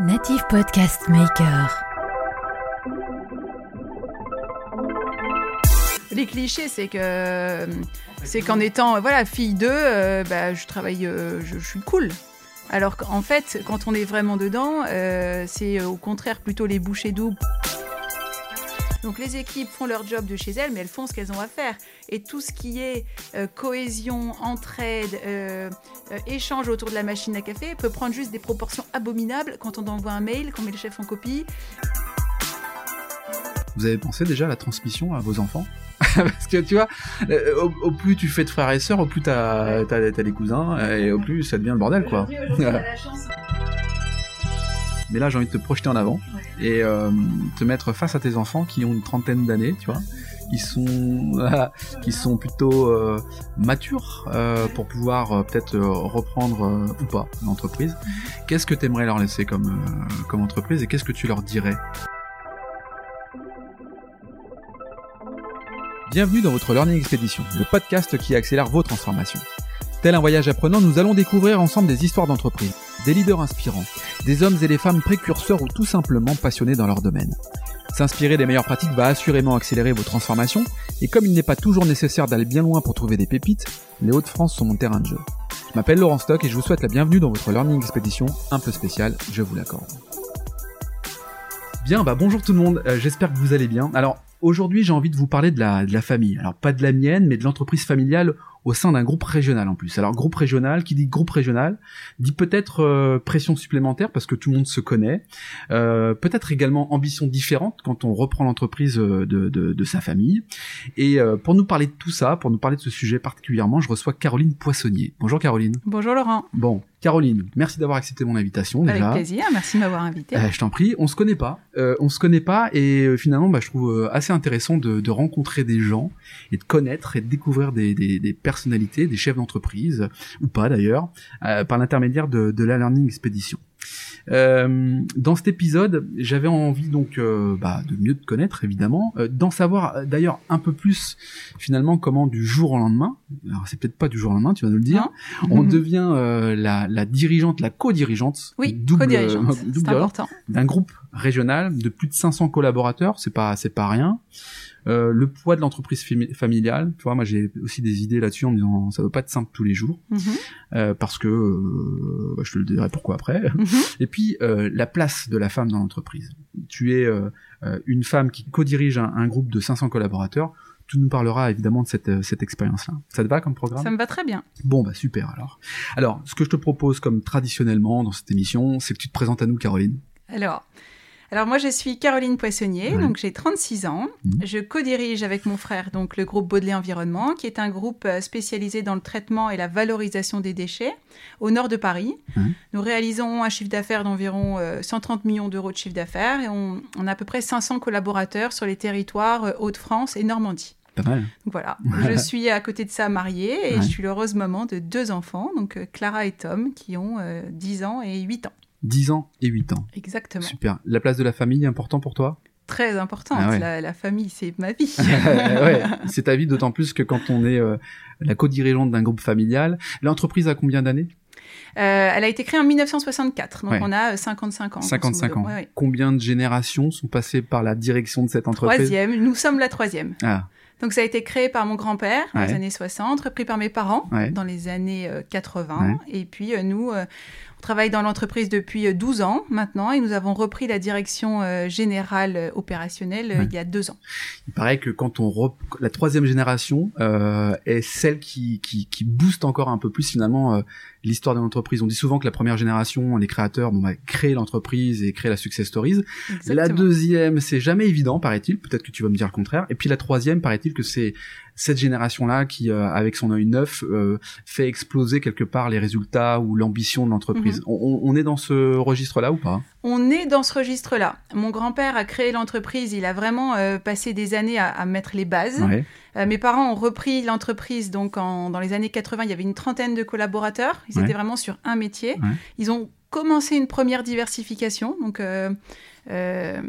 Native Podcast Maker. Les clichés, c'est que c'est qu'en étant voilà fille d'eux, euh, bah, je travaille, euh, je, suis cool. Alors qu'en fait, quand on est vraiment dedans, euh, c'est au contraire plutôt les bouchées doubles. Donc les équipes font leur job de chez elles, mais elles font ce qu'elles ont à faire. Et tout ce qui est euh, cohésion, entraide, euh, euh, échange autour de la machine à café peut prendre juste des proportions abominables quand on envoie un mail, qu'on met le chef en copie. Vous avez pensé déjà à la transmission à vos enfants? Parce que tu vois, au, au plus tu fais de frères et sœurs, au plus t'as as, des cousins, et au plus ça devient le bordel quoi. Mais là j'ai envie de te projeter en avant et euh, te mettre face à tes enfants qui ont une trentaine d'années, tu vois, qui sont qui sont plutôt euh, matures euh, pour pouvoir peut-être reprendre ou pas l'entreprise. Qu'est-ce que tu aimerais leur laisser comme comme entreprise et qu'est-ce que tu leur dirais? Bienvenue dans votre Learning Expedition, le podcast qui accélère vos transformations. Tel un voyage apprenant, nous allons découvrir ensemble des histoires d'entreprise, des leaders inspirants, des hommes et des femmes précurseurs ou tout simplement passionnés dans leur domaine. S'inspirer des meilleures pratiques va assurément accélérer vos transformations, et comme il n'est pas toujours nécessaire d'aller bien loin pour trouver des pépites, les Hauts-de-France sont mon terrain de jeu. Je m'appelle Laurent Stock et je vous souhaite la bienvenue dans votre Learning Expedition un peu spéciale, je vous l'accorde. Bien, bah bonjour tout le monde, euh, j'espère que vous allez bien. Alors aujourd'hui j'ai envie de vous parler de la famille, alors pas de la mienne, mais de l'entreprise familiale au sein d'un groupe régional en plus. Alors groupe régional, qui dit groupe régional, dit peut-être euh, pression supplémentaire parce que tout le monde se connaît, euh, peut-être également ambition différente quand on reprend l'entreprise euh, de, de, de, sa famille. Et euh, pour nous parler de tout ça, pour nous parler de ce sujet particulièrement, je reçois Caroline Poissonnier. Bonjour Caroline. Bonjour Laurent. Bon, Caroline, merci d'avoir accepté mon invitation déjà. Avec plaisir, merci de m'avoir invité. Euh, je t'en prie, on se connaît pas, euh, on se connaît pas et euh, finalement bah, je trouve assez intéressant de, de, rencontrer des gens et de connaître et de découvrir des, des, des personnalités, des chefs d'entreprise ou pas d'ailleurs, euh, par l'intermédiaire de, de la Learning Expedition. Euh, dans cet épisode, j'avais envie donc euh, bah, de mieux te connaître évidemment, euh, d'en savoir d'ailleurs un peu plus finalement comment du jour au lendemain, alors c'est peut-être pas du jour au lendemain, tu vas nous le dire, on devient la, la, dirigeante, la co-dirigeante, oui, double, co-dirigeante, c'est important, d'un groupe régional de plus de 500 collaborateurs, c'est pas c'est pas rien. Euh, le poids de l'entreprise familiale, tu vois, moi j'ai aussi des idées là-dessus en me disant ça va pas être simple tous les jours, mm -hmm. euh, parce que euh, je te le dirai pourquoi après. Mm -hmm. Et puis euh, la place de la femme dans l'entreprise. Tu es euh, une femme qui co-dirige un, un, groupe de 500 collaborateurs. Tu nous parleras évidemment de cette, cette expérience-là. Ça te va comme programme? Ça me va très bien. Bon bah super alors. Alors ce que je te propose comme traditionnellement dans cette émission, c'est que tu te présentes à nous Caroline. Alors. Alors moi je suis Caroline Poissonnier, ouais. donc j'ai 36 ans. Mmh. Je co-dirige avec mon frère donc le groupe Baudelais Environnement, qui est un groupe euh, spécialisé dans le traitement et la valorisation des déchets au nord de Paris. Mmh. Nous réalisons un chiffre d'affaires d'environ 130 euh, millions d'euros de chiffre d'affaires et on, on, a à peu près 500 collaborateurs sur les territoires euh, Hauts-de-France et Normandie. Pas mal. Donc voilà, je suis à côté de ça mariée et ouais. je suis l'heureuse maman de deux enfants, donc Clara et Tom, qui ont 10 ans et 8 ans. 10 ans et 8 ans. Exactement. Super. La place de la famille est important pour toi? Très importante. Ah ouais. la, la, famille, c'est ma vie. ouais, c'est ta vie, d'autant plus que quand on est euh, la co-dirigeante d'un groupe familial. L'entreprise a combien d'années? Euh, elle a été créée en 1964, donc ouais. on a 55 ans. 55 ans. Ouais, Combien de générations sont passées par la direction de cette entreprise? Troisième, nous sommes la troisième. Ah. Donc ça a été créé par mon grand-père dans les années 60, repris par mes parents dans les années euh, 80, et puis euh, nous, euh, on travaille dans l'entreprise depuis 12 ans maintenant et nous avons repris la direction générale opérationnelle ouais. il y a deux ans. Il paraît que quand on rep... la troisième génération euh, est celle qui, qui, qui, booste encore un peu plus finalement euh, l'histoire de l'entreprise. On dit souvent que la première génération, les créateurs, bon, bah, créent l'entreprise et créent la success stories. Exactement. La deuxième, c'est jamais évident, paraît-il. Peut-être que tu vas me dire le contraire. Et puis la troisième, paraît-il que c'est cette génération-là qui, euh, avec son œil neuf, euh, fait exploser quelque part les résultats ou l'ambition de l'entreprise. -hmm. on, on, est dans ce registre-là ou pas? On est dans ce registre-là. Mon grand-père a créé l'entreprise, il a vraiment euh, passé des années à, à mettre les bases. Ouais. Mes parents ont repris l'entreprise donc en, dans les années 80. Il y avait une trentaine de collaborateurs. Ils ouais. étaient vraiment sur un métier. Ouais. Ils ont commencé une première diversification. Donc, euh, euh,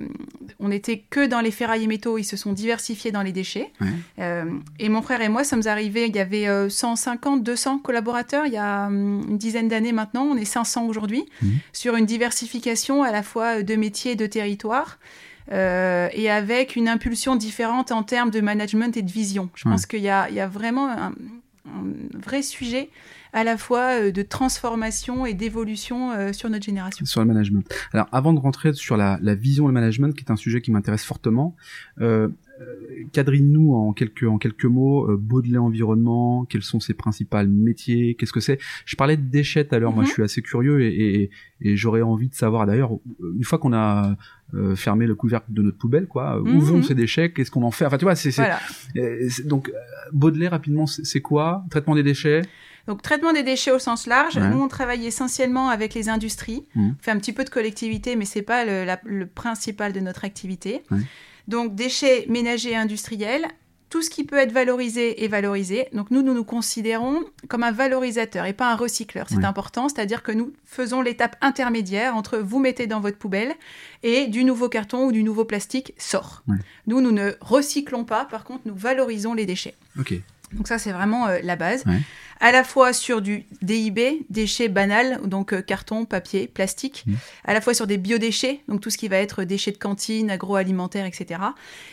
on n'était que dans les ferrailles et métaux, ils se sont diversifiés dans les déchets. Ouais. Euh, et mon frère et moi sommes arrivés, il y avait euh, 150, 200 collaborateurs il y a hum, une dizaine d'années maintenant, on est 500 aujourd'hui, Mhm. sur une diversification à la fois de métiers et de territoires. euh, et avec une impulsion différente en termes de management et de vision. Je Ouais. pense qu'il y a, il y a vraiment un, un vrai sujet à la fois euh, de transformation et d'évolution euh, sur notre génération. sur le management. Alors, avant de rentrer sur la, la vision et le management, qui est un sujet qui m'intéresse fortement, euh, euh, quadrille-nous en quelques en quelques mots euh, Baudelaire Environnement. Quels sont ses principaux métiers Qu'est-ce que c'est? Je parlais de déchets tout à l'heure. Moi, Mhm. je suis assez curieux et, et, et j'aurais envie de savoir. D'ailleurs, une fois qu'on a euh, fermé le couvercle de notre poubelle, quoi, où Mhm. vont ces déchets? Qu'est-ce qu'on en fait? Enfin, tu vois, c'est Voilà. euh, donc Baudelaire rapidement, c'est quoi? Traitement des déchets? Donc, traitement des déchets au sens large. Ouais. Nous, on travaille essentiellement avec les industries. Mhm. On fait un petit peu de collectivité, mais c'est pas le, la- le principal de notre activité. Ouais. Donc, déchets ménagers et industriels. Tout ce qui peut être valorisé est valorisé. Donc, nous, nous nous considérons comme un valorisateur et pas un recycleur. C'est important, c'est-à-dire que nous faisons l'étape intermédiaire entre vous mettez dans votre poubelle et du nouveau carton ou du nouveau plastique sort. Nous, nous ne recyclons pas, par contre, nous valorisons les déchets. Ok. Donc ça, c'est vraiment euh, la base. À la fois sur du DIB, déchets banals, donc euh, carton, papier, plastique. Mhm. À la fois sur des biodéchets, donc tout ce qui va être déchets de cantine, agroalimentaire, etc.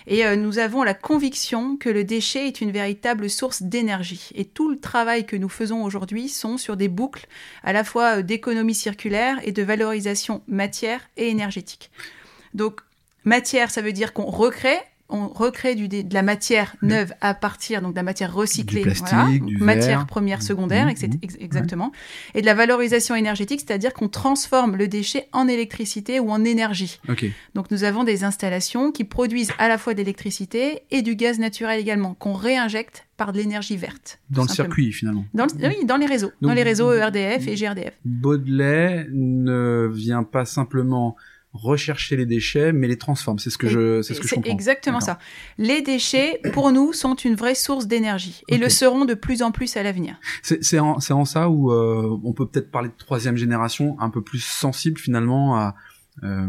Et euh, nous avons la conviction que le déchet est une véritable source d'énergie. Et tout le travail que nous faisons aujourd'hui sont sur des boucles à la fois euh, d'économie circulaire et de valorisation matière et énergétique. Donc matière, ça veut dire qu'on recrée on recrée du, de la matière neuve à partir donc de la matière recyclée, Du plastique, voilà, du donc matière verre. première, secondaire, Mhm, etc. ex- exactement, et de la valorisation énergétique, c'est-à-dire qu'on transforme le déchet en électricité ou en énergie. Donc nous avons des installations qui produisent à la fois de l'électricité et du gaz naturel également, qu'on réinjecte par de l'énergie verte. Dans le simplement. circuit finalement. Dans le- oui, dans les réseaux, Donc, dans les réseaux ERDF et GRDF. Baudelaire ne vient pas simplement rechercher les déchets, mais les transforme. C'est ce que je, c'est ce que je comprends. exactement ça. Les déchets, pour nous, sont une vraie source d'énergie et le seront de plus en plus à l'avenir. C'est, en, ça où euh, on peut peut-être parler de troisième génération, un peu plus sensible finalement à, euh,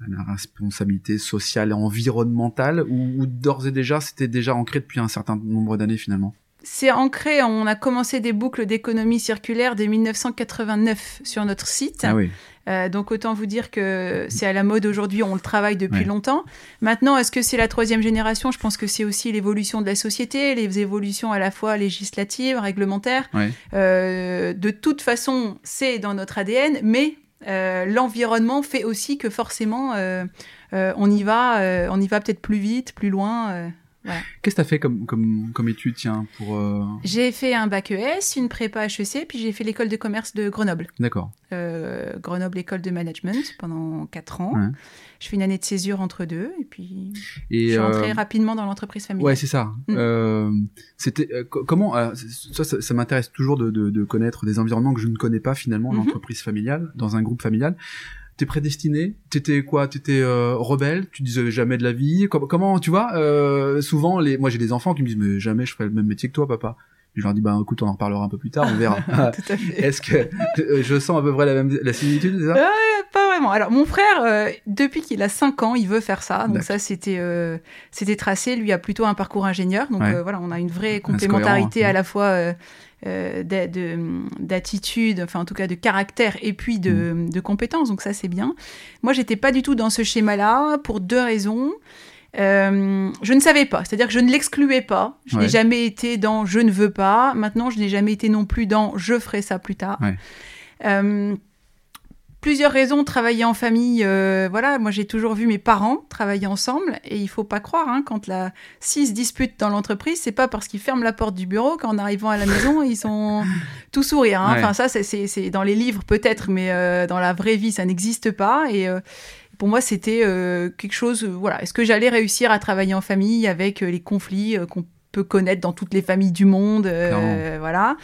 à la responsabilité sociale et environnementale, ou d'ores et déjà c'était déjà ancré depuis un certain nombre d'années finalement. C'est ancré, on a commencé des boucles d'économie circulaire dès 1989 sur notre site. Ah oui. Euh, donc autant vous dire que c'est à la mode aujourd'hui, on le travaille depuis Ouais. longtemps. Maintenant, est-ce que c'est la troisième génération? Je pense que c'est aussi l'évolution de la société, les évolutions à la fois législatives, réglementaires. Ouais. Euh, de toute façon, c'est dans notre ADN, mais euh, l'environnement fait aussi que forcément, on y va, on y va peut-être plus vite, plus loin. Qu'est-ce que t'as fait comme, comme, comme étude, tiens, pour... euh, J'ai fait un bac ES, une prépa HEC, puis j'ai fait l'école de commerce de Grenoble. D'accord. Euh, Grenoble École de Management pendant 4 ans. Ouais. Je fais une année de césure entre deux et puis Et, je suis rentrée euh, rapidement dans l'entreprise familiale. Ouais, c'est ça. Mm. Euh, c'était euh, co- comment ça, ça, ça m'intéresse toujours de, de, de connaître des environnements que je ne connais pas finalement, Mhm. l'entreprise familiale, dans un groupe familial. T'es prédestiné T'étais quoi? T'étais euh, rebelle? Tu disais jamais de la vie? Com- Comment tu vois euh, Souvent, les, moi j'ai des enfants qui me disent mais jamais je ferai le même métier que toi, papa. Je leur dis bah écoute, on en reparlera un peu plus tard, on verra. Tout à fait. Est-ce que euh, je sens à peu près la même la similitude, c'est ça? Euh, pas vraiment. Alors mon frère, euh, depuis qu'il a 5 ans, il veut faire ça. Donc ça, c'était euh, c'était tracé. Lui a plutôt un parcours ingénieur. Donc Ouais. euh, voilà, on a une vraie cohérent, complémentarité hein. à la fois euh, d'a- de- d'attitude, enfin en tout cas de caractère et puis de, Mm. de compétences. Donc ça, c'est bien. Moi, j'étais pas du tout dans ce schéma-là pour deux raisons. Euh, je ne savais pas, c'est-à-dire que je ne l'excluais pas. Je Ouais. n'ai jamais été dans je ne veux pas. Maintenant, je n'ai jamais été non plus dans je ferai ça plus tard. Ouais. Euh, plusieurs raisons, travailler en famille, euh, voilà, moi j'ai toujours vu mes parents travailler ensemble et il faut pas croire, hein, quand la s'ils se disputent dans l'entreprise, c'est pas parce qu'ils ferment la porte du bureau qu'en arrivant à la maison ils sont tout sourire. Hein. Ouais. Enfin ça c'est- dans les livres peut-être, mais euh, dans la vraie vie ça n'existe pas et euh, pour moi, c'était euh, quelque chose. euh, voilà, est-ce que j'allais réussir à travailler en famille avec euh, les conflits qu'on peut connaître dans toutes les familles du monde. Voilà.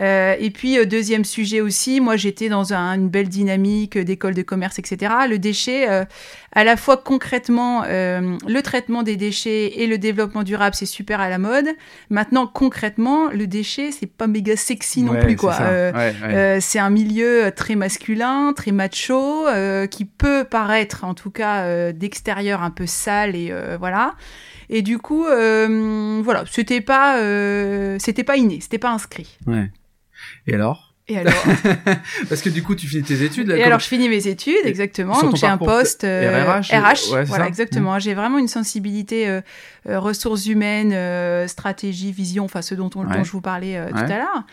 Euh, et puis, euh, deuxième sujet aussi, moi j'étais dans un- une belle dynamique d'école de commerce, etc. Le déchet, euh, à la fois concrètement, euh, le traitement des déchets et le développement durable, c'est super à la mode. Maintenant, concrètement, le déchet, c'est pas méga sexy non Ouais, plus, quoi. Euh, Ouais, ouais. euh, c'est un milieu très masculin, très macho, euh, qui peut paraître, en tout cas euh, d'extérieur, un peu sale et euh, voilà. Et du coup, euh, voilà, c'était pas, euh, c'était pas inné, c'était pas inscrit. Ouais. Et alors Et alors, Parce que du coup, tu finis tes études. Là, et alors je finis mes études, exactement. donc j'ai un poste euh, RH, RH, ouais, c'est voilà, ça exactement. J'ai vraiment une sensibilité euh, euh, ressources humaines, euh, stratégie, vision, enfin ce dont, on- Ouais. dont je vous parlais euh, tout à l'heure.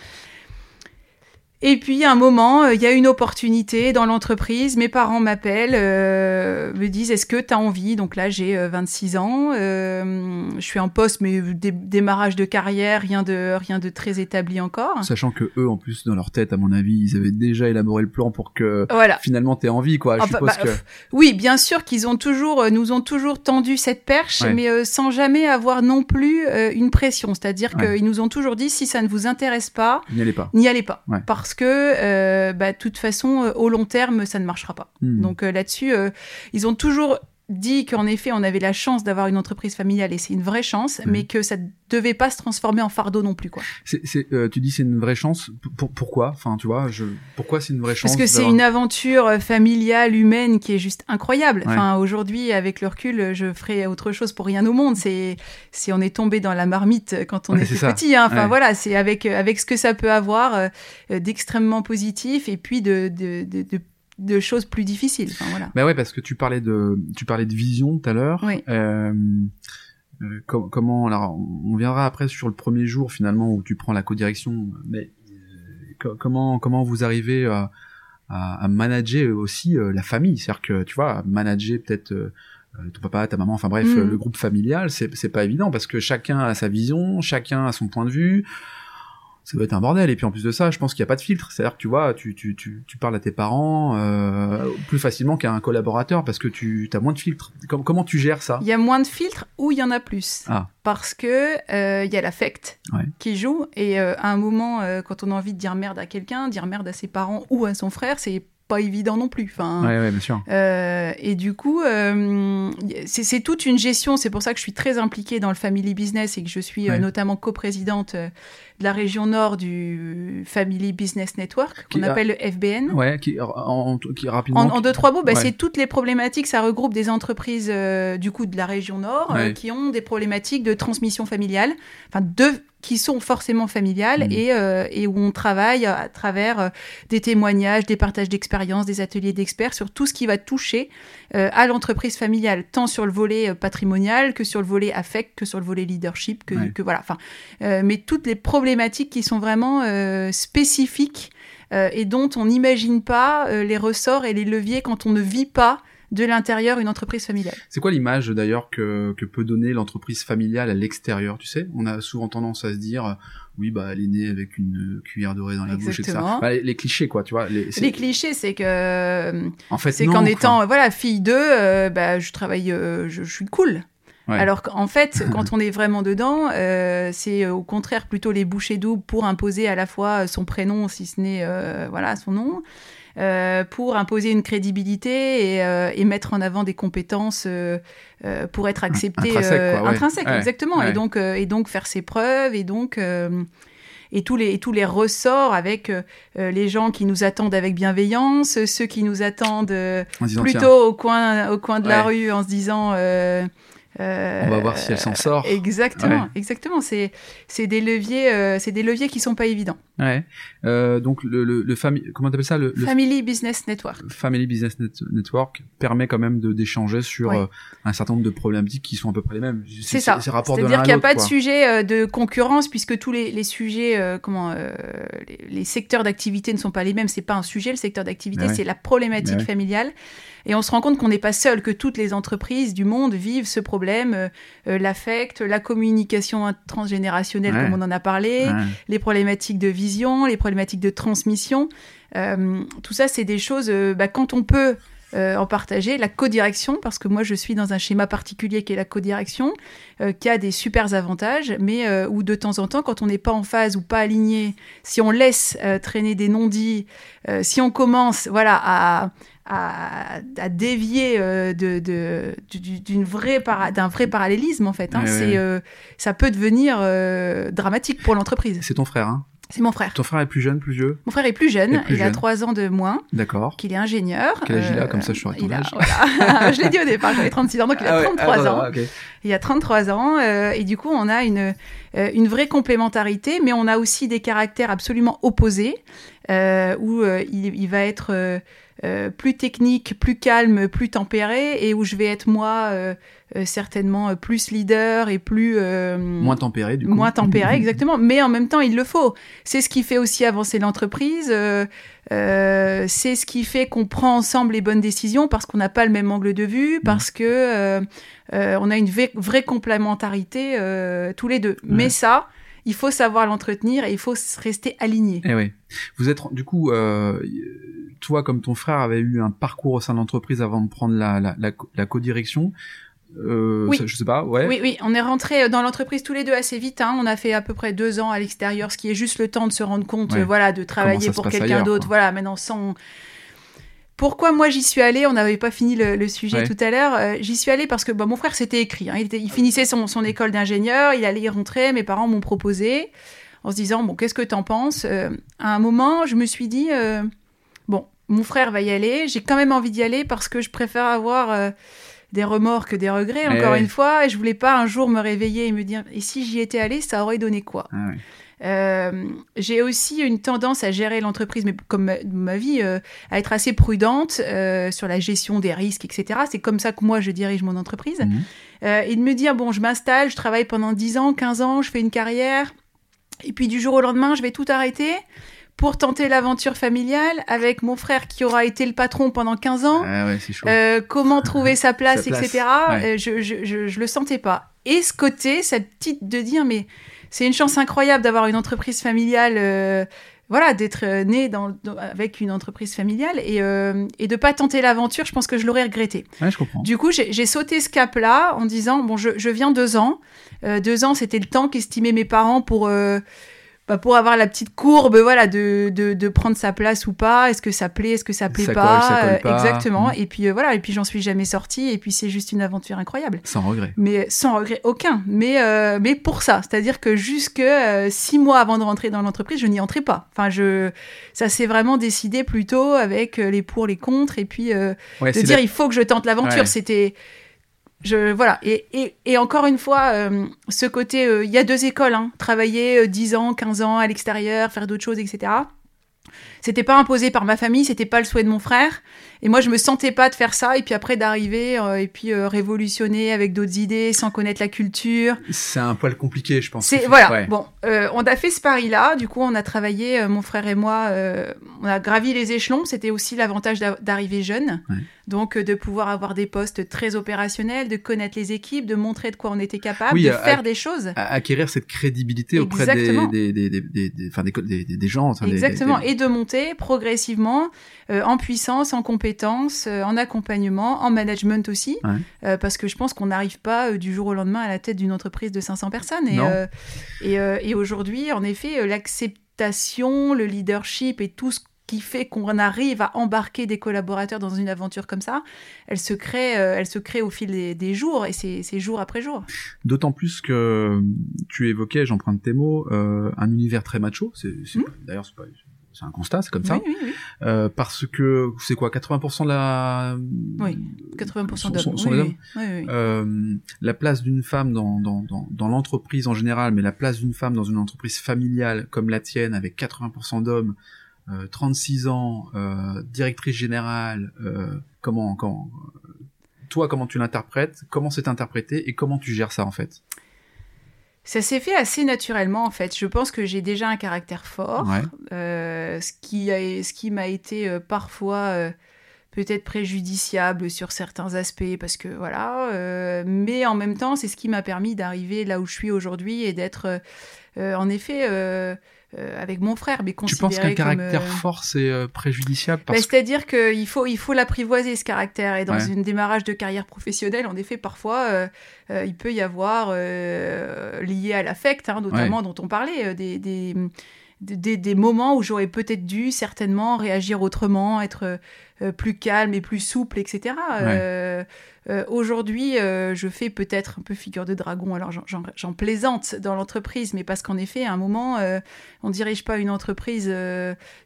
Et puis, à un moment, euh, il y a une opportunité dans l'entreprise. Mes parents m'appellent, euh, me disent Est-ce que tu as envie? Donc là, j'ai euh, 26 ans. euh, je suis en poste, mais dé- démarrage de carrière, rien de, rien de très établi encore. Sachant que eux, en plus, dans leur tête, à mon avis, ils avaient déjà élaboré le plan pour que Voilà. finalement t'aies envie, quoi. Je Enfin, suppose bah, que. Oui, bien sûr qu'ils ont toujours, euh, nous ont toujours tendu cette perche, Ouais. mais sans jamais avoir non plus une pression. C'est-à-dire Ouais. qu'ils nous ont toujours dit si ça ne vous intéresse pas, N'y allez pas. n'y allez pas, Ouais. parce que euh, bah, de toute façon, euh, au long terme, ça ne marchera pas. Hmm. Donc euh, là-dessus, ils ont toujours dit qu'en effet, on avait la chance d'avoir une entreprise familiale et c'est une vraie chance, Mhm. mais que ça ne devait pas se transformer en fardeau non plus, quoi. C'est, c'est, euh, tu dis c'est une vraie chance. Pour- pourquoi? Enfin, tu vois, je. Pourquoi c'est une vraie chance Parce que c'est une aventure euh, familiale, humaine, qui est juste incroyable. Ouais. Enfin, aujourd'hui, avec le recul, je ferais autre chose pour rien au monde. C'est, si on est tombé dans la marmite euh, quand on Ouais, était c'est ça. petit. Hein. Enfin, Ouais. voilà, c'est avec, euh, avec ce que ça peut avoir euh, d'extrêmement positif et puis de, de, de, de, de choses plus difficiles. Enfin, voilà. Bah ouais, parce que tu parlais de, tu parlais de vision tout à l'heure. Oui. Euh, euh, com- comment, alors, on viendra après sur le premier jour finalement où tu prends la codirection, mais euh, co- comment, comment vous arrivez à, à, à manager aussi euh, la famille, c'est-à-dire que tu vois, à manager peut-être ton papa, ta maman, enfin bref, euh, le groupe familial, c'est c'est pas évident parce que chacun a sa vision, chacun a son point de vue. Ça doit être un bordel. Et puis en plus de ça, je pense qu'il n'y a pas de filtre. C'est-à-dire que tu vois, tu, tu, tu, tu parles à tes parents euh, plus facilement qu'à un collaborateur parce que tu as moins de filtres. Com- comment tu gères ça? Il y a moins de filtres ou il y en a plus. Ah. Parce que euh, il y a l'affect Ouais. qui joue. Et euh, à un moment, euh, quand on a envie de dire merde à quelqu'un, dire merde à ses parents ou à son frère, c'est pas évident non plus. Enfin, Ouais, ouais, bien sûr. euh, et du coup, euh, c'est toute une gestion. C'est pour ça que je suis très impliquée dans le family business et que je suis euh, notamment coprésidente euh, de la région nord du Family Business Network, qu'on a- appelle le FBN. Ouais, qui, en, qui rapidement. En, en deux, trois mots, bah, Ouais. c'est toutes les problématiques. Ça regroupe des entreprises euh, du coup de la région nord euh, qui ont des problématiques de transmission familiale, enfin de qui sont forcément familiales Mhm. et, euh, et où on travaille à travers euh, des témoignages, des partages d'expériences, des ateliers d'experts sur tout ce qui va toucher euh, à l'entreprise familiale, tant sur le volet patrimonial que sur le volet affect, que sur le volet leadership, que, Ouais. que voilà. Enfin, mais toutes les problématiques qui sont vraiment euh, spécifiques euh, et dont on n'imagine pas euh, les ressorts et les leviers quand on ne vit pas de l'intérieur une entreprise familiale. C'est quoi l'image d'ailleurs que, que peut donner l'entreprise familiale à l'extérieur Tu sais, on a souvent tendance à se dire, oui, bah elle est née avec une cuillère dorée dans la bouche et tout ça. Exactement. Bah, les, les clichés, quoi, tu vois. Les, clichés, c'est que En fait, c'est non, qu'en étant voilà fille d'eux, euh, bah, je travaille, euh, je, je suis cool. Ouais. Alors qu'en fait, quand on est vraiment dedans, euh, c'est euh, au contraire plutôt les bouchées doubles pour imposer à la fois son prénom, si ce n'est euh, voilà son nom, euh, pour imposer une crédibilité et, euh, et mettre en avant des compétences euh, pour être accepté Intrinsèque, quoi, ouais. intrinsèque, Ouais, exactement. Et donc et donc faire ses preuves et donc euh, et tous les et tous les ressorts avec euh, les gens qui nous attendent avec bienveillance, ceux qui nous attendent euh, tiens, plutôt au coin au coin de la rue en se disant euh, euh, on va voir si elle s'en sort. Exactement, Ouais. exactement. C'est c'est des leviers, euh, c'est des leviers qui sont pas évidents. Ouais. Euh, donc le, le, le famille, comment t'appelles ça le, le Family Business Network. Family Business Net- Network permet quand même d'échanger sur Ouais. euh, un certain nombre de problématiques qui sont à peu près les mêmes. C'est ça. C'est-à-dire qu'il n'y a pas de sujet de concurrence puisque tous les, les sujets, comment, les, les secteurs d'activité ne sont pas les mêmes. C'est pas un sujet, le secteur d'activité, c'est la problématique familiale. Et on se rend compte qu'on n'est pas seul, que toutes les entreprises du monde vivent ce problème, euh, euh, l'affect, la communication transgénérationnelle, Ouais. comme on en a parlé, Ouais. les problématiques de vision, les problématiques de transmission. Euh, tout ça, c'est des choses, euh, bah, quand on peut euh, en partager la co-direction, parce que moi je suis dans un schéma particulier qui est la co-direction, euh, qui a des super avantages, mais euh, où de temps en temps, quand on n'est pas en phase ou pas aligné, si on laisse traîner des non-dits, si on commence voilà, à, à, à dévier euh, de, de, du- d'une vraie para- d'un vrai parallélisme, en fait, hein, Ouais, c'est, ouais. euh, ça peut devenir euh, dramatique pour l'entreprise. C'est ton frère, hein C'est mon frère. Ton frère est plus jeune, plus vieux? Mon frère est plus jeune, Est plus il a trois ans de moins, D'accord. qu'il est ingénieur. Quel âge il a? Comme ça, je saurai ton âge. voilà. je l'ai dit au départ, j'avais 36 ans, donc il a Ah ouais, 33 ah, ans. ok. Il a 33 ans euh, et du coup on a une, une vraie complémentarité, mais on a aussi des caractères absolument opposés euh, où euh, il, il va être euh, plus technique, plus calme, plus tempéré et où je vais être moi euh, euh, certainement euh, plus leader et plus euh, Moins tempéré, du coup. Moins tempéré, exactement. Mais en même temps, il le faut. C'est ce qui fait aussi avancer l'entreprise. euh, euh, c'est ce qui fait qu'on prend ensemble les bonnes décisions parce qu'on n'a pas le même angle de vue, parce que euh, euh, on a une vraie, complémentarité euh, tous les deux. Mais ça, il faut savoir l'entretenir et il faut rester aligné. Eh oui. Vous êtes, du coup, euh, toi, comme ton frère avait eu un parcours au sein de l'entreprise avant de prendre la, la, la, la co-direction, euh, Oui. ça, je sais pas, ouais. Oui, oui, on est rentrés dans l'entreprise tous les deux assez vite. hein. On a fait à peu près deux ans à l'extérieur, ce qui est juste le temps de se rendre compte, Ouais. euh, voilà, de travailler pour quelqu'un d'autre. Voilà, maintenant sans. Pourquoi moi j'y suis allée On n'avait pas fini le, le sujet Ouais. tout à l'heure. Euh, j'y suis allée parce que bah, mon frère s'était écrit. hein. Il, était- il finissait son, son école d'ingénieur, il allait y rentrer. Mes parents m'ont proposé en se disant bon, qu'est-ce que t'en penses Euh, À un moment, je me suis dit euh, bon, mon frère va y aller. J'ai quand même envie d'y aller parce que je préfère avoir des remords que des regrets. Eh Encore ouais. une fois, et je voulais pas un jour me réveiller et me dire et si j'y étais allée, ça aurait donné quoi? Ah ouais. Euh, j'ai aussi une tendance à gérer l'entreprise, mais comme ma, ma vie, euh, à être assez prudente euh, sur la gestion des risques, etc. C'est comme ça que moi, je dirige mon entreprise. Mhm. Et de me dire, bon, je m'installe, je travaille pendant 10 ans, 15 ans, je fais une carrière, et puis du jour au lendemain, je vais tout arrêter pour tenter l'aventure familiale avec mon frère qui aura été le patron pendant 15 ans. Ah ouais, c'est chaud. Euh, comment trouver sa place, Sa place, etc. ouais. Euh, je, je, je, je le sentais pas. Et ce côté, cette petite de dire, mais c'est une chance incroyable d'avoir une entreprise familiale, euh, voilà, d'être euh, né dans, dans- avec une entreprise familiale et, euh, et de pas tenter l'aventure. Je pense que je l'aurais regretté. Ouais, je comprends. Du coup, j'ai j'ai sauté ce cap-là en disant bon, je, je viens deux ans. Euh, deux ans, c'était le temps qu'estimaient mes parents pour euh, bah, pour avoir la petite courbe, voilà, de, de, de prendre sa place ou pas. Est-ce que ça plaît, est-ce que ça plaît Ça pas, colle, ça colle pas. Exactement. Mm. Et puis euh, voilà, et puis j'en suis jamais sortie. Et puis c'est juste une aventure incroyable Sans regret. mais sans regret aucun. Mais, euh, mais pour ça, c'est-à-dire que jusque euh, six mois avant de rentrer dans l'entreprise, je n'y entrais pas. Enfin, je, ça s'est vraiment décidé plutôt avec les pour, les contre, et puis euh, Ouais, de dire la- il faut que je tente l'aventure. Ouais. C'était, je voilà. Et, et, et encore une fois, euh, ce côté, euh, il y a deux écoles, hein. travailler euh, 10 ans, 15 ans à l'extérieur, faire d'autres choses, etc. C'était pas imposé par ma famille, c'était pas le souhait de mon frère. Et moi, je me sentais pas de faire ça. Et puis après, d'arriver euh, et puis euh, révolutionner avec d'autres idées, sans connaître la culture. C'est un poil compliqué, je pense. C'est voilà. ouais. Bon, euh, on a fait ce pari-là. Du coup, on a travaillé, euh, mon frère et moi, euh, on a gravi les échelons. C'était aussi l'avantage d'a- d'arriver jeune, Ouais. donc euh, de pouvoir avoir des postes très opérationnels, de connaître les équipes, de montrer de quoi on était capable, Oui, de faire des choses. À- acquérir cette crédibilité auprès des, Exactement. des, des, des, des, des- gens. enfin, des- Exactement, des- et de monter progressivement euh, en puissance, en compétences, euh, en accompagnement, en management aussi, Ouais. Euh, parce que je pense qu'on n'arrive pas euh, du jour au lendemain à la tête d'une entreprise de 500 personnes. Et, Non. euh, et, et aujourd'hui, en effet, l'acceptation, le leadership et tout ce qui fait qu'on arrive à embarquer des collaborateurs dans une aventure comme ça, elle se crée, elle se crée au fil des, des jours et c'est jour après jour. D'autant plus que tu évoquais, j'emprunte tes mots, euh, un univers très macho. C'est, Mhm. D'ailleurs, c'est, pas, c'est un constat, c'est comme ça. Oui, oui, oui. Euh, parce que c'est quoi, 80% de la. Oui, 80% sont- d'hommes. sont- sont oui, hommes oui, oui, oui. Euh, la place d'une femme dans, dans, dans, dans l'entreprise en général, mais la place d'une femme dans une entreprise familiale comme la tienne, avec 80% d'hommes, euh, 36 ans, euh, directrice générale, euh, comment, comment, euh, toi, comment tu l'interprètes, comment c'est interprété et comment tu gères ça en fait? Ça s'est fait assez naturellement en fait. Je pense que j'ai déjà un caractère fort, Ouais. euh, ce qui a, ce qui m'a été euh, parfois euh, peut-être préjudiciable sur certains aspects parce que voilà. mais en même temps, c'est ce qui m'a permis d'arriver là où je suis aujourd'hui et d'être en effet euh, avec mon frère, mais Tu penses qu'un considéré caractère euh, fort, c'est euh, préjudiciable bah, parce que... C'est-à-dire qu'il faut, il faut l'apprivoiser, ce caractère. Et dans Ouais. un démarrage de carrière professionnelle, en effet, parfois, il peut y avoir, lié à l'affect, hein, notamment, dont on parlait, des, des, des, des moments où j'aurais peut-être dû, certainement, réagir autrement, être euh, plus calme et plus souple, etc. Euh, euh, Aujourd'hui, euh, je fais peut-être un peu figure de dragon, alors j'en- plaisante dans l'entreprise, mais parce qu'en effet, à un moment, euh, on dirige pas une entreprise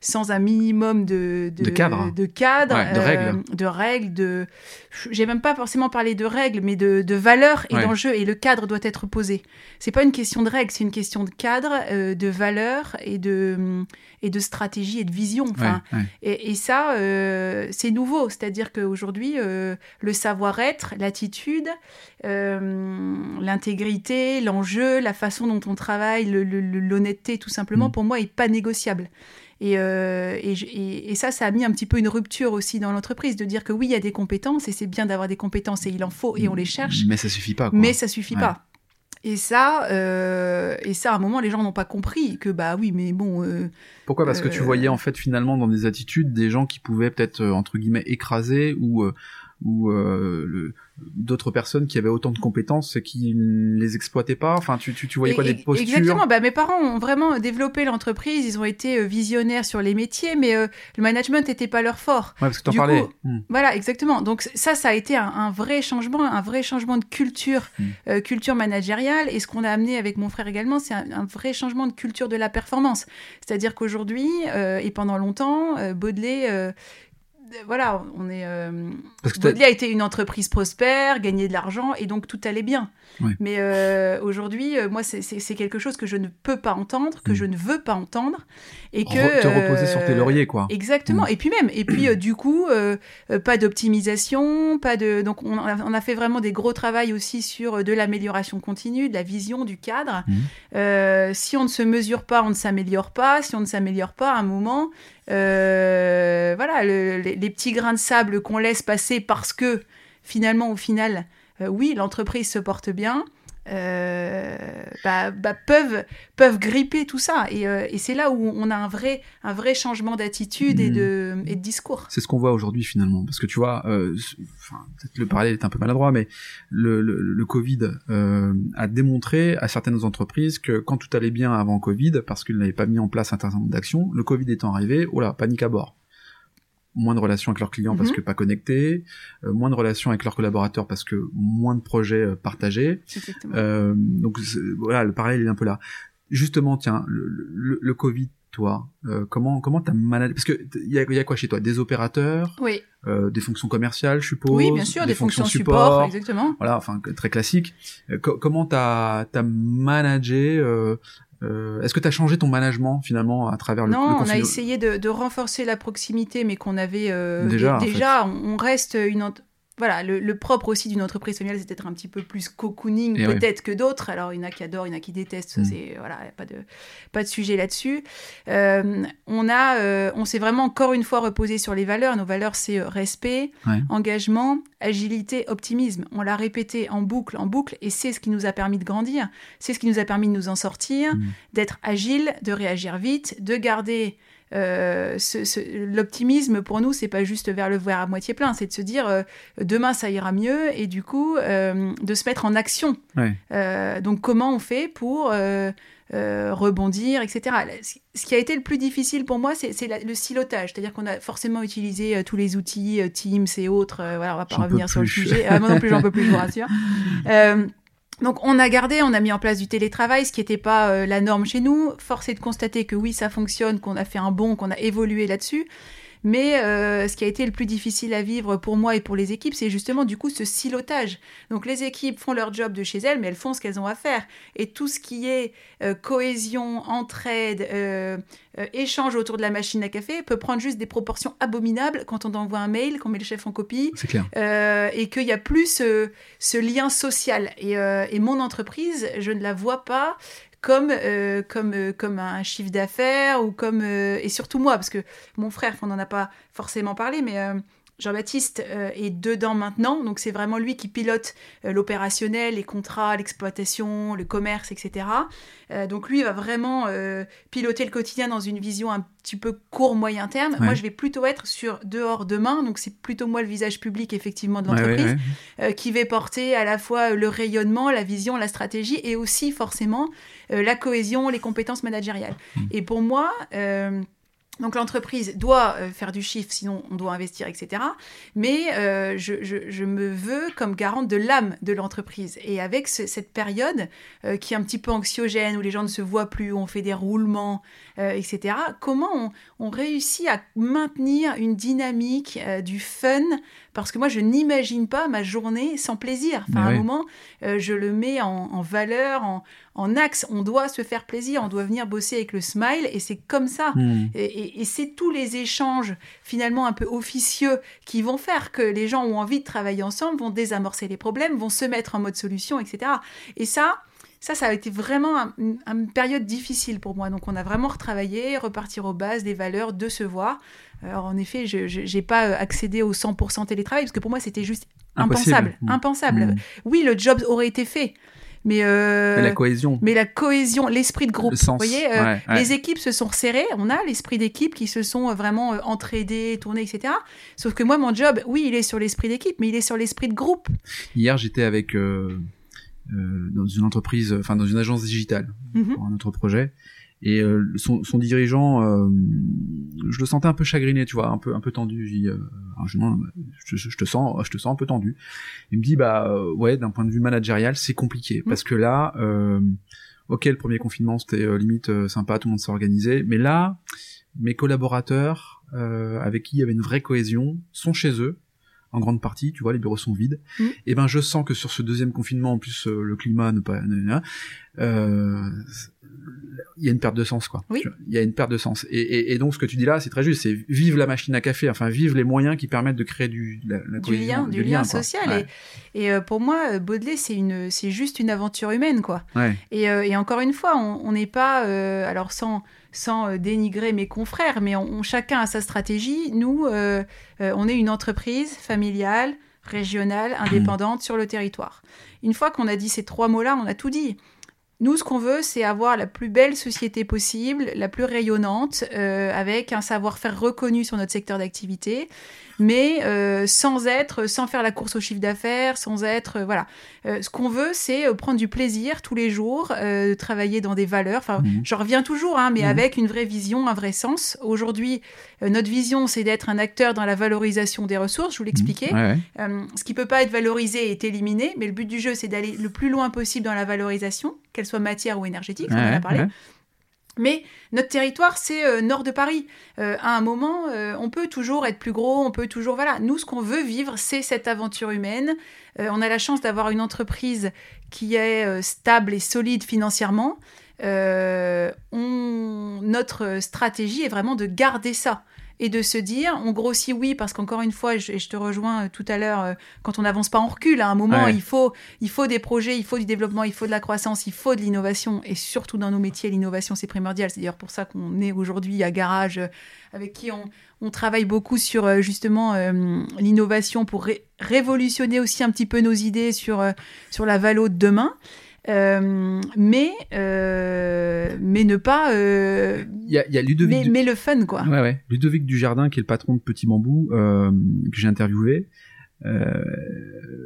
sans un minimum de, De cadre. de, cadre, Ouais, de règles. de règles, de. J'ai même pas forcément parlé de règles, mais de, de valeurs et Ouais. d'enjeux. Et le cadre doit être posé. C'est pas une question de règles, c'est une question de cadre, de valeurs et de et de stratégie et de vision. Enfin, Ouais, ouais. et, et ça, c'est nouveau. C'est-à-dire qu'aujourd'hui, le savoir-être, l'attitude, euh, l'intégrité, l'enjeu, la façon dont on travaille, le- le- le- l'honnêteté, tout simplement, Mm. pour moi, est pas négociable. Et, euh, et, et- et ça, ça a mis un petit peu une rupture aussi dans l'entreprise, de dire que oui, il y a des compétences, et c'est bien d'avoir des compétences, et il en faut, et on les cherche, Mais ça suffit pas. Quoi. mais ça suffit Ouais. pas. Et ça, euh, et ça, à un moment, les gens n'ont pas compris que bah oui, mais bon, euh, Pourquoi? Parce que tu voyais en fait finalement dans des attitudes des gens qui pouvaient peut-être entre guillemets écraser ou ou euh, d'autres personnes qui avaient autant de compétences et qui ne les exploitaient pas. Enfin, tu tu, tu voyais quoi Et- des postures Exactement. Bah, mes parents ont vraiment développé l'entreprise. Ils ont été euh, visionnaires sur les métiers, mais euh, le management n'était pas leur fort. Ouais, parce que t'en parlais. coup, Hmm. Voilà, exactement. Donc ça, ça a été un, un vrai changement, un vrai changement de culture, Mm. euh, culture managériale. Et ce qu'on a amené avec mon frère également, c'est un, un vrai changement de culture de la performance. C'est-à-dire qu'aujourd'hui euh, et pendant longtemps, euh, Baudelaire. Voilà, on est. euh, Parce que Baudelaire a été une entreprise prospère, gagné de l'argent et donc tout allait bien. Mais euh, aujourd'hui, euh, moi, c'est- quelque chose que je ne peux pas entendre, que Mm. je ne veux pas entendre, et que re- te reposer sur tes lauriers, quoi. Exactement. Mm. Et puis même, et puis euh, du coup, pas d'optimisation, pas de. Donc on a, on a fait vraiment des gros travail aussi sur de l'amélioration continue, de la vision, du cadre. Euh, si on ne se mesure pas, on ne s'améliore pas. Si on ne s'améliore pas, à un moment, euh, voilà, le- les, les petits grains de sable qu'on laisse passer parce que finalement, au final, euh, oui, l'entreprise se porte bien. euh, bah, bah, peuvent peuvent gripper tout ça et, euh, et c'est là où on a un vrai un vrai changement d'attitude et de et de discours C'est ce qu'on voit aujourd'hui finalement, parce que tu vois, euh, peut-être le parallèle est un peu maladroit, mais le, le, le Covid euh, a démontré à certaines entreprises que quand tout allait bien avant Covid, parce qu'ils n'avaient pas mis en place un certain nombre d'actions, le Covid étant arrivé, oh là, panique à bord. Moins de relations avec leurs clients parce Mhm. que pas connectés, euh, moins de relations avec leurs collaborateurs parce que moins de projets euh, partagés. Euh, donc voilà, le parallèle est un peu là. Justement, tiens, le, le, le Covid, toi, euh, comment comment t'as managé Parce que il y a, y a quoi chez toi? Des opérateurs, oui euh, des fonctions commerciales, je suppose? oui bien sûr des, fonctions support, exactement Voilà, enfin très classique. Co- comment t'as t'as managé euh, Est-ce que t'as changé ton management finalement à travers le, le non, on a essayé de, de renforcer la proximité, mais qu'on avait euh, Déjà, en déjà on, reste une voilà, le, le propre aussi d'une entreprise familiale, c'est d'être un petit peu plus cocooning ouais. peut-être que d'autres. Alors, il y en a qui adorent, il y en a qui détestent. Ça, Mm. c'est voilà, pas de pas de sujet là-dessus. Euh, on a, euh, on s'est vraiment encore une fois reposé sur les valeurs. Nos valeurs, c'est euh, respect, Ouais. engagement, agilité, optimisme. On l'a répété en boucle, en boucle, et c'est ce qui nous a permis de grandir. C'est ce qui nous a permis de nous en sortir, Mm. d'être agile, de réagir vite, de garder euh, ce- ce- l'optimisme pour nous, c'est pas juste vers le verre à moitié plein, c'est de se dire euh, demain ça ira mieux et du coup euh, de se mettre en action. Ouais. Donc comment on fait pour rebondir, etc. Ce qui a été le plus difficile pour moi, c'est c'est la- le silotage, c'est-à-dire qu'on a forcément utilisé tous les outils, Teams et autres. voilà, on va pas J'en revenir sur le sujet. Ah, moi non plus, j'en peux plus, je vous rassure. Donc on a gardé, on a mis en place du télétravail, ce qui n'était pas euh, la norme chez nous. Force est de constater que oui, ça fonctionne, qu'on a fait un bond, qu'on a évolué là-dessus. Mais euh, ce qui a été le plus difficile à vivre pour moi et pour les équipes, c'est justement du coup ce silotage. Donc les équipes font leur job de chez elles, mais elles font ce qu'elles ont à faire. Et tout ce qui est euh, cohésion, entraide, euh, euh, échange autour de la machine à café peut prendre juste des proportions abominables quand on envoie un mail, qu'on met le chef en copie, C'est clair. et qu'il n'y a plus ce, ce lien social. Et, et mon entreprise, je ne la vois pas comme, euh, comme, euh, comme un chiffre d'affaires ou comme. euh, et surtout moi, parce que mon frère, on n'en a pas forcément parlé, mais. Jean-Baptiste euh, est dedans maintenant, donc c'est vraiment lui qui pilote euh, l'opérationnel, les contrats, l'exploitation, le commerce, etc. Euh, donc lui va vraiment piloter le quotidien dans une vision un petit peu court moyen terme. Moi, je vais plutôt être sur dehors demain, donc c'est plutôt moi le visage public effectivement de l'entreprise qui va porter à la fois le rayonnement, la vision, la stratégie et aussi forcément la cohésion, les compétences managériales. Mmh. Et pour moi donc l'entreprise doit euh, faire du chiffre, sinon on doit investir, etc. Mais euh, je, me veux comme garante de l'âme de l'entreprise. Et avec cette période euh, qui est un petit peu anxiogène, où les gens ne se voient plus, où on fait des roulements, etc., comment on, réussit à maintenir une dynamique, du fun parce que moi, je n'imagine pas ma journée sans plaisir. Enfin, à un moment, je le mets en, valeur, en, axe. On doit se faire plaisir, on doit venir bosser avec le smile, et c'est comme ça. Hmm. Et, c'est tous les échanges, finalement, un peu officieux, qui vont faire que les gens ont envie de travailler ensemble, vont désamorcer les problèmes, vont se mettre en mode solution, etc. Et ça, ça, ça a été vraiment une période difficile pour moi. Donc, on a vraiment retravaillé, repartir aux bases des valeurs, de se voir. Alors, en effet, je n'ai pas euh, accédé au 100% télétravail parce que pour moi, c'était juste impensable. Mmh. Impensable. Mmh. Oui, le job aurait été fait. Euh, mais, la cohésion. Mais la cohésion, l'esprit de groupe. Vous voyez, euh, les équipes se sont resserrées. On a l'esprit d'équipe qui se sont vraiment entraidés, tournés, etc. Sauf que moi, mon job, oui, il est sur l'esprit d'équipe, mais il est sur l'esprit de groupe. Hier, j'étais avec euh, dans une entreprise, enfin dans une agence digitale mhm. pour un autre projet. Et euh, son, son, dirigeant, euh, je le sentais un peu chagriné, tu vois, un peu un peu tendu. Je dis, je, je, te sens, je te sens un peu tendu. Il me dit, bah ouais, d'un point de vue managérial, c'est compliqué mhm. parce que là, ok, le premier confinement c'était limite sympa, tout le monde s'est organisé, mais là, mes collaborateurs avec qui il y avait une vraie cohésion sont chez eux en grande partie, tu vois, les bureaux sont vides. Mm. Et ben je sens que sur ce deuxième confinement, en plus euh, le climat ne pas, euh, il y a une perte de sens quoi. Oui. Il y a une perte de sens. Et, et, donc ce que tu dis là, c'est très juste, c'est vive la machine à café, enfin vive les moyens qui permettent de créer du la, du lien, du, lien, social. Et, et euh, pour moi, Baudelaire, c'est une, c'est juste une aventure humaine quoi. Ouais. Et, encore une fois, on n'est pas, alors sans sans euh, dénigrer mes confrères, mais on, chacun a sa stratégie. Nous, euh, euh, on est une entreprise familiale, régionale, indépendante sur le territoire. Une fois qu'on a dit ces trois mots-là, on a tout dit. Nous, ce qu'on veut, c'est avoir la plus belle société possible, la plus rayonnante, avec un savoir-faire reconnu sur notre secteur d'activité, mais euh, sans être, sans faire la course au chiffre d'affaires, sans être, euh, voilà. Euh, ce qu'on veut, c'est prendre du plaisir tous les jours, travailler dans des valeurs. Enfin, je reviens toujours, hein, mais mhm. avec une vraie vision, un vrai sens. Aujourd'hui, notre vision, c'est d'être un acteur dans la valorisation des ressources. Je vous l'expliquais. Mhm. ce qui peut pas être valorisé est éliminé, mais le but du jeu, c'est d'aller le plus loin possible dans la valorisation, qu'elle soit matière ou énergétique. on en a parlé. Mais notre territoire, c'est euh, nord de Paris. Euh, à un moment, euh, on peut toujours être plus gros, on peut toujours... Voilà, nous, ce qu'on veut vivre, c'est cette aventure humaine. on a la chance d'avoir une entreprise qui est stable et solide financièrement. Notre stratégie est vraiment de garder ça et de se dire, on grossit, oui, parce qu'encore une fois, je, je te rejoins euh, tout à l'heure, euh, quand on n'avance pas, on recule. À un moment, il, faut, il faut des projets, il faut du développement, il faut de la croissance, il faut de l'innovation. Et surtout dans nos métiers, l'innovation, c'est primordial. C'est d'ailleurs pour ça qu'on est aujourd'hui à Garage, euh, avec qui on, on travaille beaucoup sur justement l'innovation pour révolutionner aussi un petit peu nos idées sur, sur la valo de demain. Euh, mais euh, mais ne pas euh, il y a, y a Ludovic mais, le fun quoi ouais ouais Ludovic Dujardin qui est le patron de Petit Bambou euh, que j'ai interviewé euh,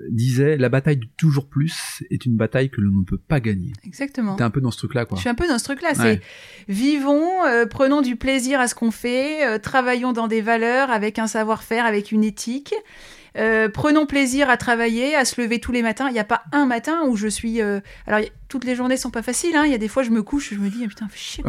disait la bataille du toujours plus est une bataille que l'on ne peut pas gagner. Exactement. T'es un peu dans ce truc-là, quoi. Je suis un peu dans ce truc-là. C'est vivons, prenons du plaisir à ce qu'on fait, travaillons dans des valeurs avec un savoir-faire, avec une éthique, euh, prenons plaisir à travailler, à se lever tous les matins. Il n'y a pas un matin où je suis. Euh, alors, toutes les journées sont pas faciles. Hein. Il y a des fois, je me couche, je me dis, ah, putain, fais chier,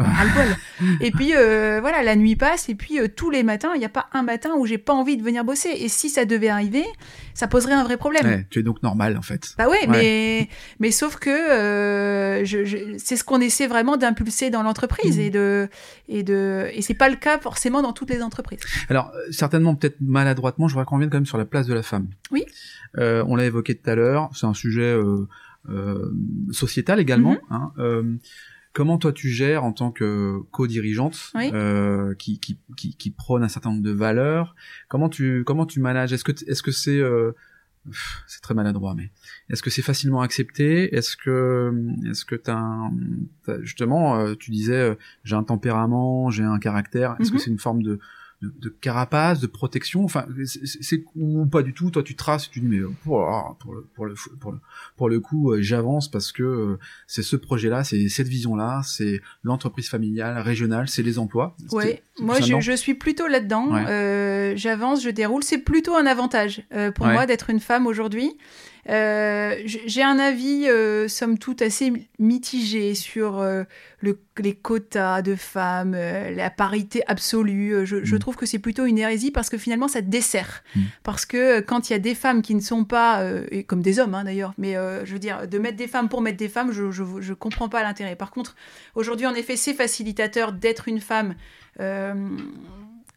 Et puis, euh, voilà, la nuit passe. Et puis, tous les matins, il n'y a pas un matin où j'ai pas envie de venir bosser. Et si ça devait arriver, ça poserait un vrai problème. tu es donc normal, en fait. Bah ouais, mais, mais sauf que je, c'est ce qu'on essaie vraiment d'impulser dans l'entreprise. Mmh. Et, de, et, de, et c'est pas le cas forcément dans toutes les entreprises. Alors, certainement, peut-être maladroitement, je voudrais qu'on revienne quand même sur la place de la femme. Oui. Euh, on l'a évoqué tout à l'heure, c'est un sujet euh, euh, sociétal également. Mhm. Hein, comment toi tu gères en tant que co-dirigeante euh, qui, qui, qui, qui, prône un certain nombre de valeurs Comment tu comment tu manages? Est-ce que est-ce que c'est euh, c'est très maladroit, mais est-ce que c'est facilement accepté? Est-ce que est-ce que t'as, un, justement euh, tu disais euh, j'ai un tempérament, j'ai un caractère. Est-ce que mhm. c'est une forme de de, de, carapace, de protection. Enfin, c'est ou pas du tout. Toi, tu traces, tu dis mais pour, pour le pour le pour le, pour le coup, euh, j'avance parce que euh, c'est ce projet-là, c'est cette vision-là, c'est l'entreprise familiale, régionale, c'est les emplois. Oui, moi je, je, suis plutôt là-dedans. Euh, j'avance, je déroule. C'est plutôt un avantage euh, pour moi d'être une femme aujourd'hui. Euh, j'ai un avis, euh, somme toute, assez mitigé sur euh, le, les quotas de femmes, la parité absolue. Je, je mm. trouve que c'est plutôt une hérésie parce que finalement, ça dessert. Mm. Parce que quand il y a des femmes qui ne sont pas, et comme des hommes hein, d'ailleurs, mais je veux dire, de mettre des femmes pour mettre des femmes, je ne comprends pas l'intérêt. Par contre, aujourd'hui, en effet, c'est facilitateur d'être une femme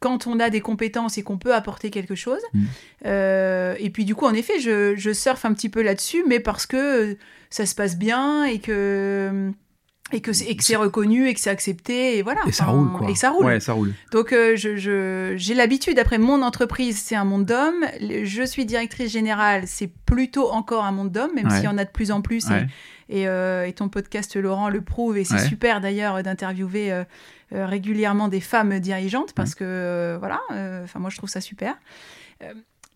quand on a des compétences et qu'on peut apporter quelque chose. Mm. Euh, et puis du coup, en effet, je, je surfe un petit peu là-dessus, mais parce que ça se passe bien et que et que c'est reconnu et que c'est accepté et voilà. Et ça roule quoi. et ça roule. Ouais ça roule. Donc euh, je j'ai l'habitude. Après mon entreprise c'est un monde d'hommes. Je suis directrice générale c'est plutôt encore un monde d'hommes même s'il y en a de plus en plus. Et, euh, et, ton podcast Laurent le prouve et c'est super d'ailleurs d'interviewer euh, régulièrement des femmes dirigeantes parce que euh, voilà, euh, enfin moi je trouve ça super.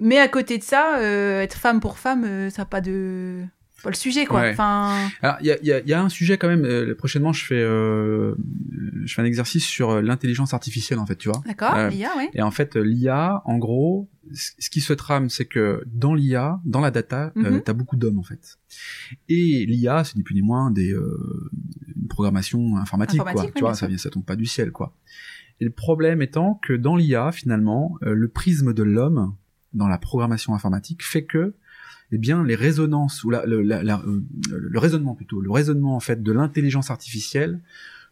mais à côté de ça, être femme pour femme, ça n'a pas de pas le sujet quoi. Enfin. il y a, y, y a, un sujet quand même. prochainement, je fais je fais un exercice sur l'intelligence artificielle en fait, tu vois. D'accord. l'IA, oui. Et en fait, l'IA, en gros, ce qui se trame, c'est que dans l'IA, dans la data, mm tu as beaucoup d'hommes en fait. Et l'IA, c'est ni plus ni moins des euh, une programmation informatique, quoi. tu vois, ça vient, ça tombe pas du ciel, quoi. Et le problème étant que dans l'IA, finalement, euh, le prisme de l'homme dans la programmation informatique fait que eh bien les résonances ou la, le, la, euh, le raisonnement plutôt le raisonnement en fait de l'intelligence artificielle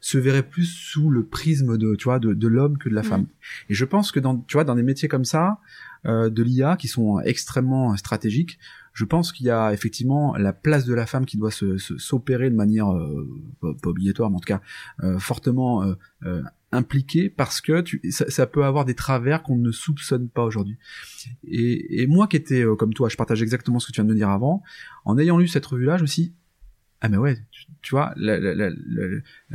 se verrait plus sous le prisme de tu vois de, de l'homme que de la mm. femme et je pense que dans tu vois dans des métiers comme ça euh, de l'IA qui sont extrêmement stratégiques je pense qu'il y a effectivement la place de la femme qui doit s'opérer de manière euh, pas, obligatoire, mais en tout cas euh, fortement euh, impliquée parce que ça, peut avoir des travers qu'on ne soupçonne pas aujourd'hui. Et, moi qui étais comme toi, je partage exactement ce que tu viens de dire avant. En ayant lu cette revue-là, je me suis ah mais ouais, tu, vois, la, la, la,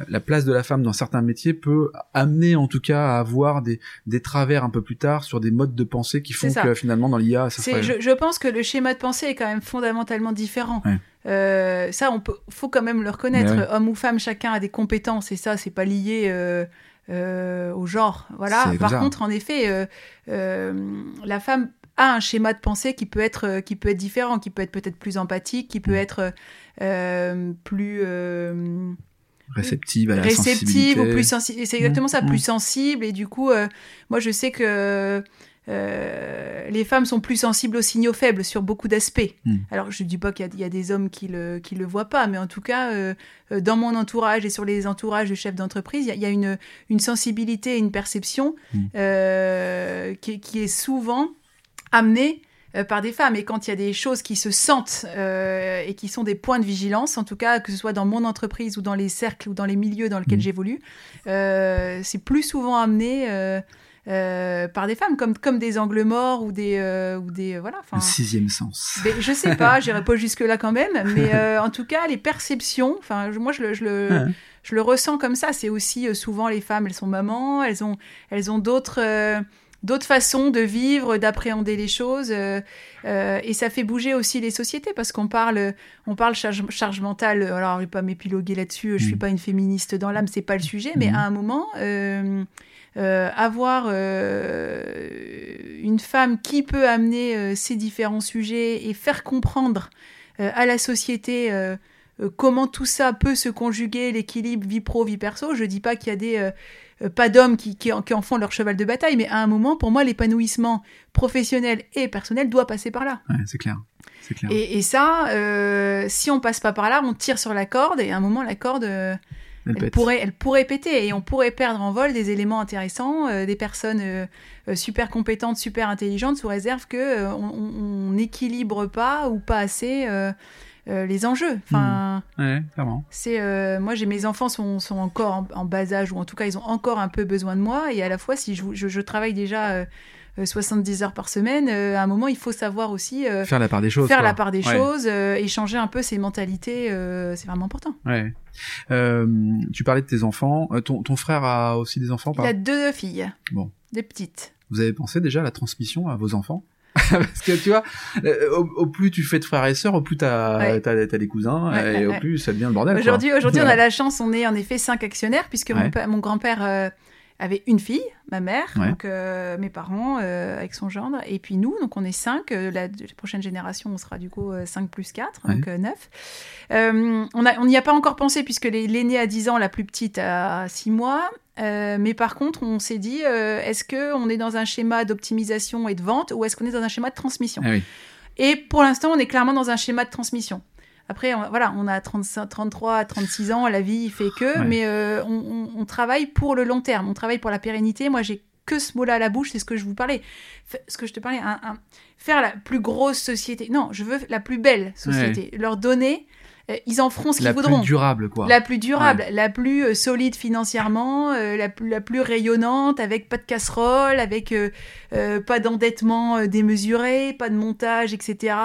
la, place de la femme dans certains métiers peut amener en tout cas à avoir des, des travers un peu plus tard sur des modes de pensée qui font que finalement dans l'IA, ça serait... je, je, pense que le schéma de pensée est quand même fondamentalement différent. Euh, ça, on peut, faut quand même le reconnaître. Homme ou femme, chacun a des compétences et ça, c'est pas lié. Euh, euh, au genre, voilà. Par contre, en effet, euh, euh, la femme a un schéma de pensée qui peut être euh, qui peut être différent, qui peut être peut-être plus empathique, qui peut mm. être euh, plus euh, réceptive à la réceptive ou plus sensible. C'est exactement ça, mm. plus sensible. Et du coup, moi, je sais que les femmes sont plus sensibles aux signaux faibles sur beaucoup d'aspects. Mm. Alors, je ne dis pas qu'il y, a des hommes qui le, qui le voient pas, mais en tout cas, dans mon entourage et sur les entourages de chefs d'entreprise, il y, a une, une sensibilité et une perception qui, qui, est souvent amené euh, par des femmes. Et quand il y a des choses qui se sentent euh, et qui sont des points de vigilance, en tout cas, que ce soit dans mon entreprise ou dans les cercles ou dans les milieux dans lesquels mmh. j'évolue, euh, c'est plus souvent amené par des femmes, comme, comme des angles morts ou des... ou des voilà, Le sixième sens. Mais, je sais pas, j'irai pas jusque-là quand même, mais en tout cas, les perceptions, enfin, moi, je le... Je le Je le ressens comme ça. C'est aussi souvent les femmes, elles sont mamans, elles ont, elles ont d'autres, d'autres façons de vivre, d'appréhender les choses, euh, euh, et ça fait bouger aussi les sociétés parce qu'on parle, on parle charge, charge mentale. Alors, je vais pas m'épiloguer là-dessus. Je suis mm. pas une féministe dans l'âme, c'est pas le sujet, mais mm. à un moment. Euh, avoir une femme qui peut amener ces différents sujets et faire comprendre à la société comment tout ça peut se conjuguer, l'équilibre vie pro, vie perso. Je dis pas qu'il y a des euh, pas d'hommes qui, qui, en font leur cheval de bataille, mais à un moment, pour moi, l'épanouissement professionnel et personnel doit passer par là. Ouais, c'est clair. clair. Et, et ça, euh, si on passe pas par là, on tire sur la corde, et à un moment, la corde, euh, elle, pourrait, elle pourrait péter, et on pourrait perdre en vol des éléments intéressants, euh, des personnes super compétentes, super intelligentes, sous réserve que on n'équilibre pas ou pas assez euh, les enjeux. Enfin, Ouais, clairement. c'est euh, moi j'ai mes enfants sont, sont encore en, en bas âge ou en tout cas ils ont encore un peu besoin de moi et à la fois si je, je, je travaille déjà euh, euh, 70 heures par semaine, euh, à un moment il faut savoir aussi euh, Faire la part des choses. faire quoi. la part des Ouais. choses, euh, échanger un peu ses mentalités, euh, c'est vraiment important. Ouais. Euh, tu parlais de tes enfants. Euh, ton, ton frère a aussi des enfants Il pas? a deux filles, Bon. des petites. Vous avez pensé déjà à la transmission à vos enfants? Parce que tu vois, euh, au, au plus tu fais de frères et sœurs, au plus t'as Ouais. t'as des cousins, Ouais, et ouais, au plus ça devient le bordel. Aujourd'hui, aujourd'hui, on a la chance, on est en effet cinq actionnaires, puisque mon, mon grand-père euh, avait une fille, ma mère, Ouais. donc euh, mes parents euh, avec son gendre, et puis nous, donc on est cinq. euh, la, la prochaine génération, on sera du coup euh, 5 plus 4, donc euh, 9. Euh, on n'y a pas encore pensé, puisque l'aînée a 10 ans, la plus petite a 6 mois. Mais par contre, on s'est dit, est-ce qu'on est dans un schéma d'optimisation et de vente, ou est-ce qu'on est dans un schéma de transmission? Ah oui. et pour l'instant, on est clairement dans un schéma de transmission. Après, on, voilà, on a 35, 33, 36 ans, la vie fait que, Ouais. mais euh, on, on- on travaille pour le long terme, on travaille pour la pérennité. Moi, j'ai que ce mot-là à la bouche, c'est ce que je vous parlais. Ce que je te parlais, un- un- faire la plus grosse société. Non, je veux la plus belle société. Leur donner, ils en feront ce qu'ils La voudront. plus durable, quoi. La plus durable, la plus euh, solide financièrement, euh, la, plus, la plus rayonnante, avec pas de casserole, avec euh, euh, pas d'endettement euh, démesuré, pas de montage, etc.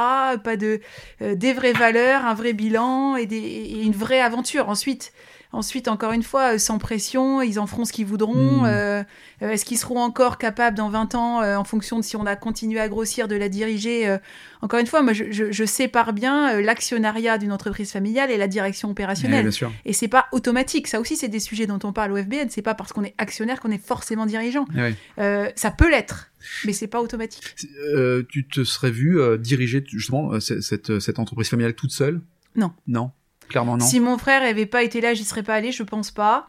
Pas de euh, des vraies valeurs, un vrai bilan et, des, et une vraie aventure. Ensuite, ensuite encore une fois, euh, sans pression, ils en feront ce qu'ils voudront. Mm. Euh, euh, Est-ce qu'ils seront encore capables dans 20 ans, euh, en fonction de si on a continué à grossir, de la diriger euh, Encore une fois, moi, je, je- je sépare bien euh, l'actionnariat d'une entreprise familiale et la direction opérationnelle. bien sûr. Et c'est pas automatique. Ça aussi, c'est des sujets dont on parle au FBN. C'est pas parce qu'on est actionnaire qu'on est forcément dirigeant. Ouais. Euh, ça peut l'être, mais c'est pas automatique. Euh, tu te serais vu diriger justement cette, cette entreprise familiale toute seule? Non. Non? Clairement non. Si mon frère avait pas été là, j'y serais pas allée. Je pense pas.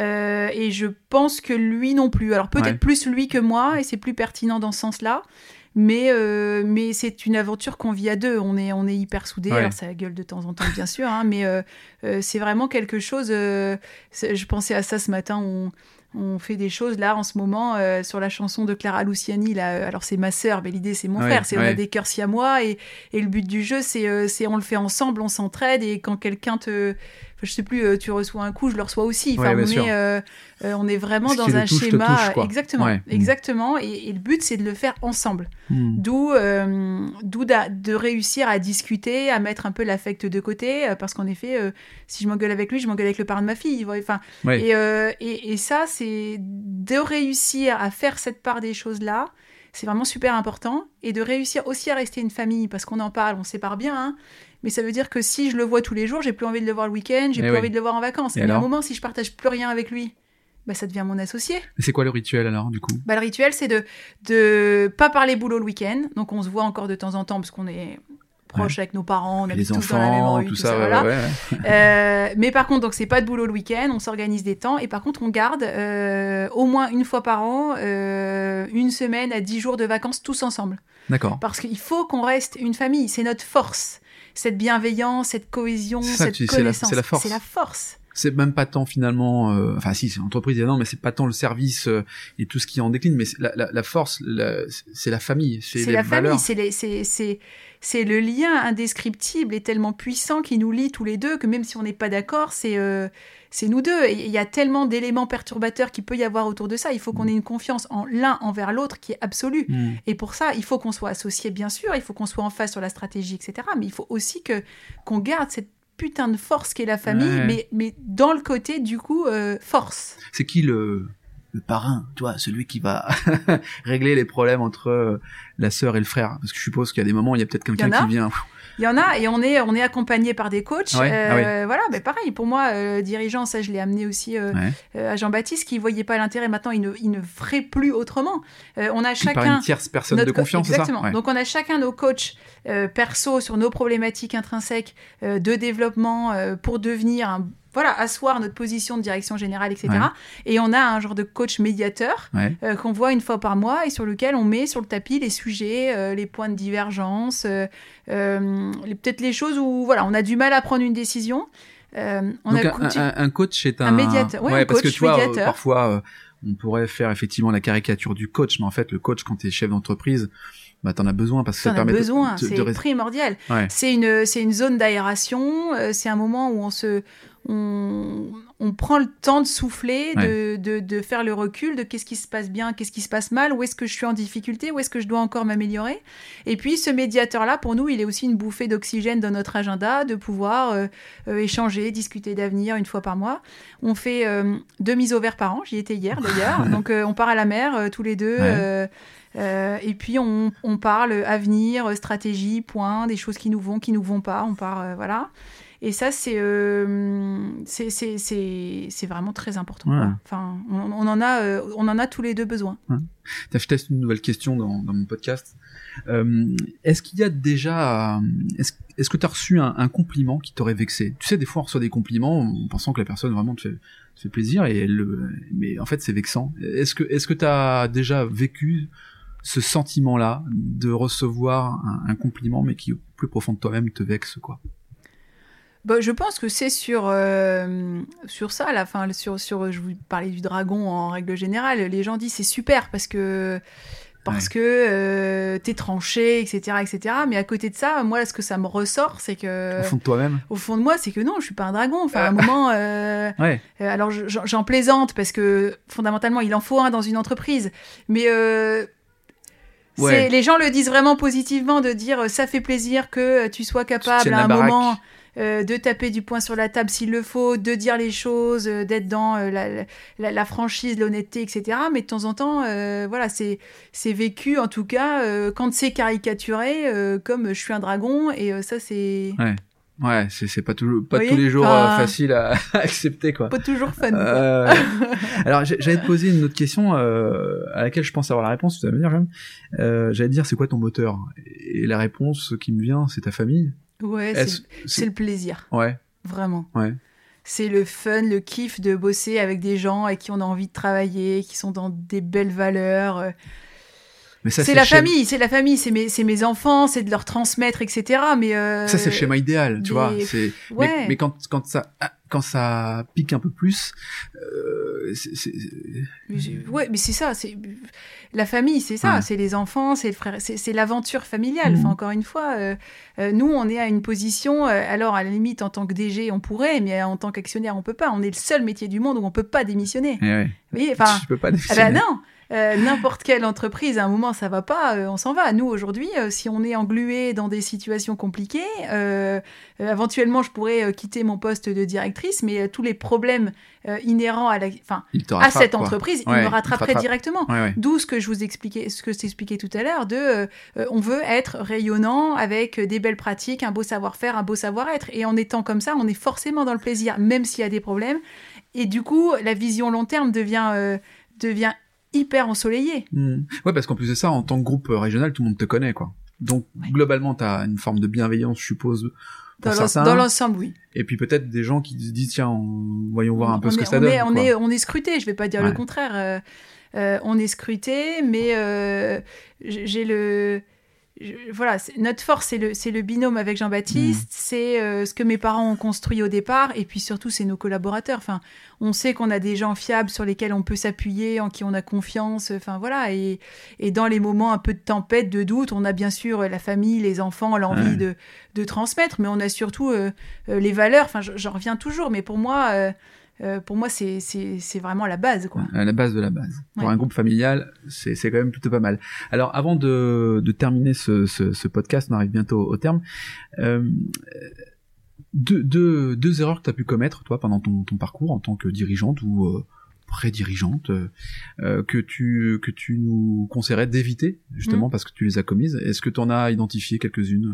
Euh, et je pense que lui non plus. Alors peut-être Ouais. plus lui que moi, et c'est plus pertinent dans ce sens-là. Mais, euh, mais c'est une aventure qu'on vit à deux. On est, on est hyper soudés. Ouais. Alors ça gueule de temps en temps, bien sûr. hein, mais euh, c'est vraiment quelque chose. je pensais à ça ce matin. On, on fait des choses là en ce moment euh, sur la chanson de Clara Luciani. Là, euh, alors c'est ma sœur, mais l'idée c'est mon Ouais, frère. C'est on a des cœurs siamois et, et le but du jeu c'est euh, on le fait ensemble, on s'entraide et quand quelqu'un te, je sais plus, euh, tu reçois un coup, je le reçois aussi. Enfin, Ouais, bien on est on est vraiment dans un touche schéma touche, exactement, exactement. Et, et le but c'est de le faire ensemble. Hmm. D'où de réussir à discuter, à mettre un peu l'affect de côté, euh, parce qu'en effet, euh, si je m'engueule avec lui, je m'engueule avec le parent de ma fille. vous voyez, Enfin, Ouais. et, euh, et, et ça, c'est de réussir à faire cette part des choses-là. C'est vraiment super important. Et de réussir aussi à rester une famille, parce qu'on en parle, on sépare bien. hein. mais ça veut dire que si je le vois tous les jours, j'ai plus envie de le voir le week-end, j'ai Eh plus oui. envie de le voir en vacances. Et mais à un moment, si je partage plus rien avec lui, bah, ça devient mon associé. C'est quoi le rituel alors du coup? Bah, le rituel, c'est de de pas parler boulot le week-end. Donc on se voit encore de temps en temps parce qu'on est proches avec nos parents, on habite tous dans la même enfants, rue, tout tout ça, ça, ouais, voilà. ouais, ouais. Euh, mais par contre, donc c'est pas de boulot le week-end, on s'organise des temps et par contre on garde euh, au moins une fois par an euh, une semaine à dix jours de vacances tous ensemble. D'accord. Parce qu'il faut qu'on reste une famille, c'est notre force. Cette bienveillance, cette cohésion, ça, cette connaissance. c'est la force. C'est la force. C'est même pas tant finalement, euh, enfin si c'est l'entreprise évidemment, mais c'est pas tant le service euh, et tout ce qui en décline, mais la, la, la force, c'est la famille, c'est la valeurs. famille, c'est le lien indescriptible et tellement puissant qui nous lie tous les deux que même si on n'est pas d'accord, c'est euh, c'est nous deux. Il y a tellement d'éléments perturbateurs qu'il peut y avoir autour de ça. Il faut qu'on ait une confiance en l'un envers l'autre qui est absolue. Hmm. Et pour ça, il faut qu'on soit associés, bien sûr. Il faut qu'on soit en face sur la stratégie, etc. Mais il faut aussi que qu'on garde cette putain de force qu'est la famille, Ouais. mais, mais dans le côté, du coup, euh, force. C'est qui le le parrain, tu vois, celui qui va régler les problèmes entre euh, la sœur et le frère Parce que je suppose qu'il y a des moments il y a peut-être quelqu'un qui vient. Il y en a et on est on est accompagné par des coachs. Ouais, ah Euh, Voilà, mais pareil pour moi, euh, dirigeant, ça je l'ai amené aussi euh, Ouais. à Jean-Baptiste qui voyait pas l'intérêt. Maintenant, il ne il ne ferait plus autrement. On a Par chacun une tierce personne notre de co- confiance, ça Exactement. Ouais. Donc on a chacun nos coachs perso sur nos problématiques intrinsèques de développement pour devenir un voilà, asseoir notre position de direction générale, etc. Ouais. Et on a un genre de coach médiateur Ouais. euh, qu'on voit une fois par mois et sur lequel on met sur le tapis les sujets, euh, les points de divergence, euh, euh, peut-être les choses où voilà, on a du mal à prendre une décision. Euh, on Donc a un, coutu- un- un coach est un, Un médiateur, ouais, parce que tu vois, médiateur. parfois euh, on pourrait faire effectivement la caricature du coach, mais en fait le coach quand tu es chef d'entreprise, bah t'en as besoin parce que ça permet de- besoin, de, c'est de primordial. Ouais. C'est une, c'est une zone d'aération, c'est un moment où on se, on, on prend le temps de souffler, de, de, de faire le recul de qu'est-ce qui se passe bien, qu'est-ce qui se passe mal, où est-ce que je suis en difficulté, où est-ce que je dois encore m'améliorer. Et puis ce médiateur-là, pour nous, il est aussi une bouffée d'oxygène dans notre agenda, de pouvoir euh, euh, échanger, discuter d'avenir une fois par mois. On fait euh, deux mises au vert par an, j'y étais hier d'ailleurs. Donc on part à la mer tous les deux. Ouais. euh, et puis on, on parle avenir, stratégie, point, des choses qui nous vont, qui nous vont pas. On part, euh, voilà. Et ça, c'est euh, c'est- c'est c'est- c'est vraiment très important. Ouais. quoi. Enfin, on, on en a, euh, on en a tous les deux besoin. Tiens, Je teste une nouvelle question dans, dans mon podcast. Euh, est-ce qu'il y a déjà, euh, est-ce, que tu as reçu un, un compliment qui t'aurait vexé? Tu sais, des fois on reçoit des compliments en pensant que la personne vraiment te fait, te fait plaisir, et elle, le- mais en fait c'est vexant. Est-ce que, est-ce que tu as déjà vécu ce sentiment-là de recevoir un, un compliment, mais qui au plus profond de toi-même te vexe quoi? Bah, je pense que c'est sur, euh, sur ça, la fin, sur, sur, je vous parlais du dragon en règle générale, les gens disent c'est super parce que, parce Ouais. que euh, t'es tranché, etc., etc. Mais à côté de ça, moi, ce que ça me ressort, c'est que, Au fond de toi-même au fond de moi, c'est que non, je suis pas un dragon. Enfin, à un moment, euh, Ouais. euh, alors je- j'en plaisante parce que fondamentalement, il en faut un dans une entreprise. Mais Ouais. les gens le disent vraiment positivement de dire ça fait plaisir que tu sois capable à un moment de taper du poing sur la table s'il le faut, de dire les choses, euh, d'être dans euh, la, la- la franchise, l'honnêteté, etc. Mais de temps en temps, euh, voilà, c'est c'est vécu en tout cas euh, quand c'est caricaturé euh, comme je suis un dragon et euh, ça c'est Ouais, c'est, c'est pas toujours, pas tous les jours euh, facile à, à accepter quoi. pas toujours fun. Euh, alors j'allais te poser une autre question euh, à laquelle je pense avoir la réponse. Tu vas me dire, Jeanne. Euh, j'allais te dire c'est quoi ton moteur? Et la réponse qui me vient, c'est ta famille. Ouais, c'est le plaisir, Ouais, vraiment. ouais. C'est le fun, le kiff de bosser avec des gens avec qui on a envie de travailler, qui sont dans des belles valeurs. euh. Mais ça C'est la schéma- famille, c'est la famille, c'est mes, c'est mes enfants, c'est de leur transmettre, etc. Mais euh, Ça c'est le schéma idéal, tu des- vois. Ouais. mais, mais quand quand ça quand ça pique un peu plus, euh, Ouais, mais c'est ça, c'est la famille, c'est ça, Ouais. c'est les enfants, c'est le frère, c'est l'aventure familiale. Enfin, Mhm. encore une fois, euh, euh, nous, on est à une position. euh, alors, à la limite, en tant que DG, on pourrait, mais en tant qu'actionnaire, on peut pas. On est le seul métier du monde où on peut pas démissionner. eh ouais. Voyez, enfin, tu peux pas ah bah non. Euh, N'importe quelle entreprise, à un moment, ça va pas, euh, on s'en va. Nous, aujourd'hui, euh, si on est englué dans des situations compliquées, éventuellement, je pourrais quitter mon poste de directrice, mais tous les problèmes inhérents à, la, te à cette quoi. entreprise, Ouais, ils il me rattraperaient rattrape. directement. Ouais, ouais. D'où ce que je vous expliquais, ce que je t'expliquais tout à l'heure, de on veut être rayonnant avec des belles pratiques, un beau savoir-faire, un beau savoir-être. Et en étant comme ça, on est forcément dans le plaisir, même s'il y a des problèmes. Et du coup, la vision long terme devient, devient hyper ensoleillée. Hmm. Ouais, parce qu'en plus de ça, en tant que groupe régional, tout le monde te connaît, quoi. Donc Ouais. globalement, t'as une forme de bienveillance, je suppose. Pour Dans certains. dans l'ensemble, oui. Et puis peut-être des gens qui se disent tiens, on- voyons voir un peu on ce est, que ça on donne. Est, on, est, on est scruté, je vais pas dire le contraire. euh, euh, on est scruté, mais euh, j'ai le. Je- voilà, notre force, c'est le, le binôme avec Mm. Jean-Baptiste, c'est euh, ce que mes parents ont construit au départ, et puis surtout, c'est nos collaborateurs. Enfin, on sait qu'on a des gens fiables sur lesquels on peut s'appuyer, en qui on a confiance. Enfin, voilà. Et, et dans les moments un peu de tempête, de doute, on a bien sûr euh, la famille, les enfants, l'envie Ouais. de, de transmettre, mais on a surtout euh, les valeurs. Enfin, je- j'en reviens toujours, mais pour moi. Euh, pour moi, c'est c'est- c'est vraiment la base, quoi. à la base de la base. Pour Ouais. un groupe familial, c'est c'est quand même plutôt pas mal. Alors, avant de, de terminer ce, ce, ce podcast, on arrive bientôt au terme. Euh, deux, deux, deux erreurs que tu as pu commettre, toi, pendant ton, ton parcours en tant que dirigeante ou euh, pré-dirigeante, euh, euh, que, tu, que tu nous conseillerais d'éviter, justement, Mm. parce que tu les as commises. Est-ce que tu en as identifié quelques-unes?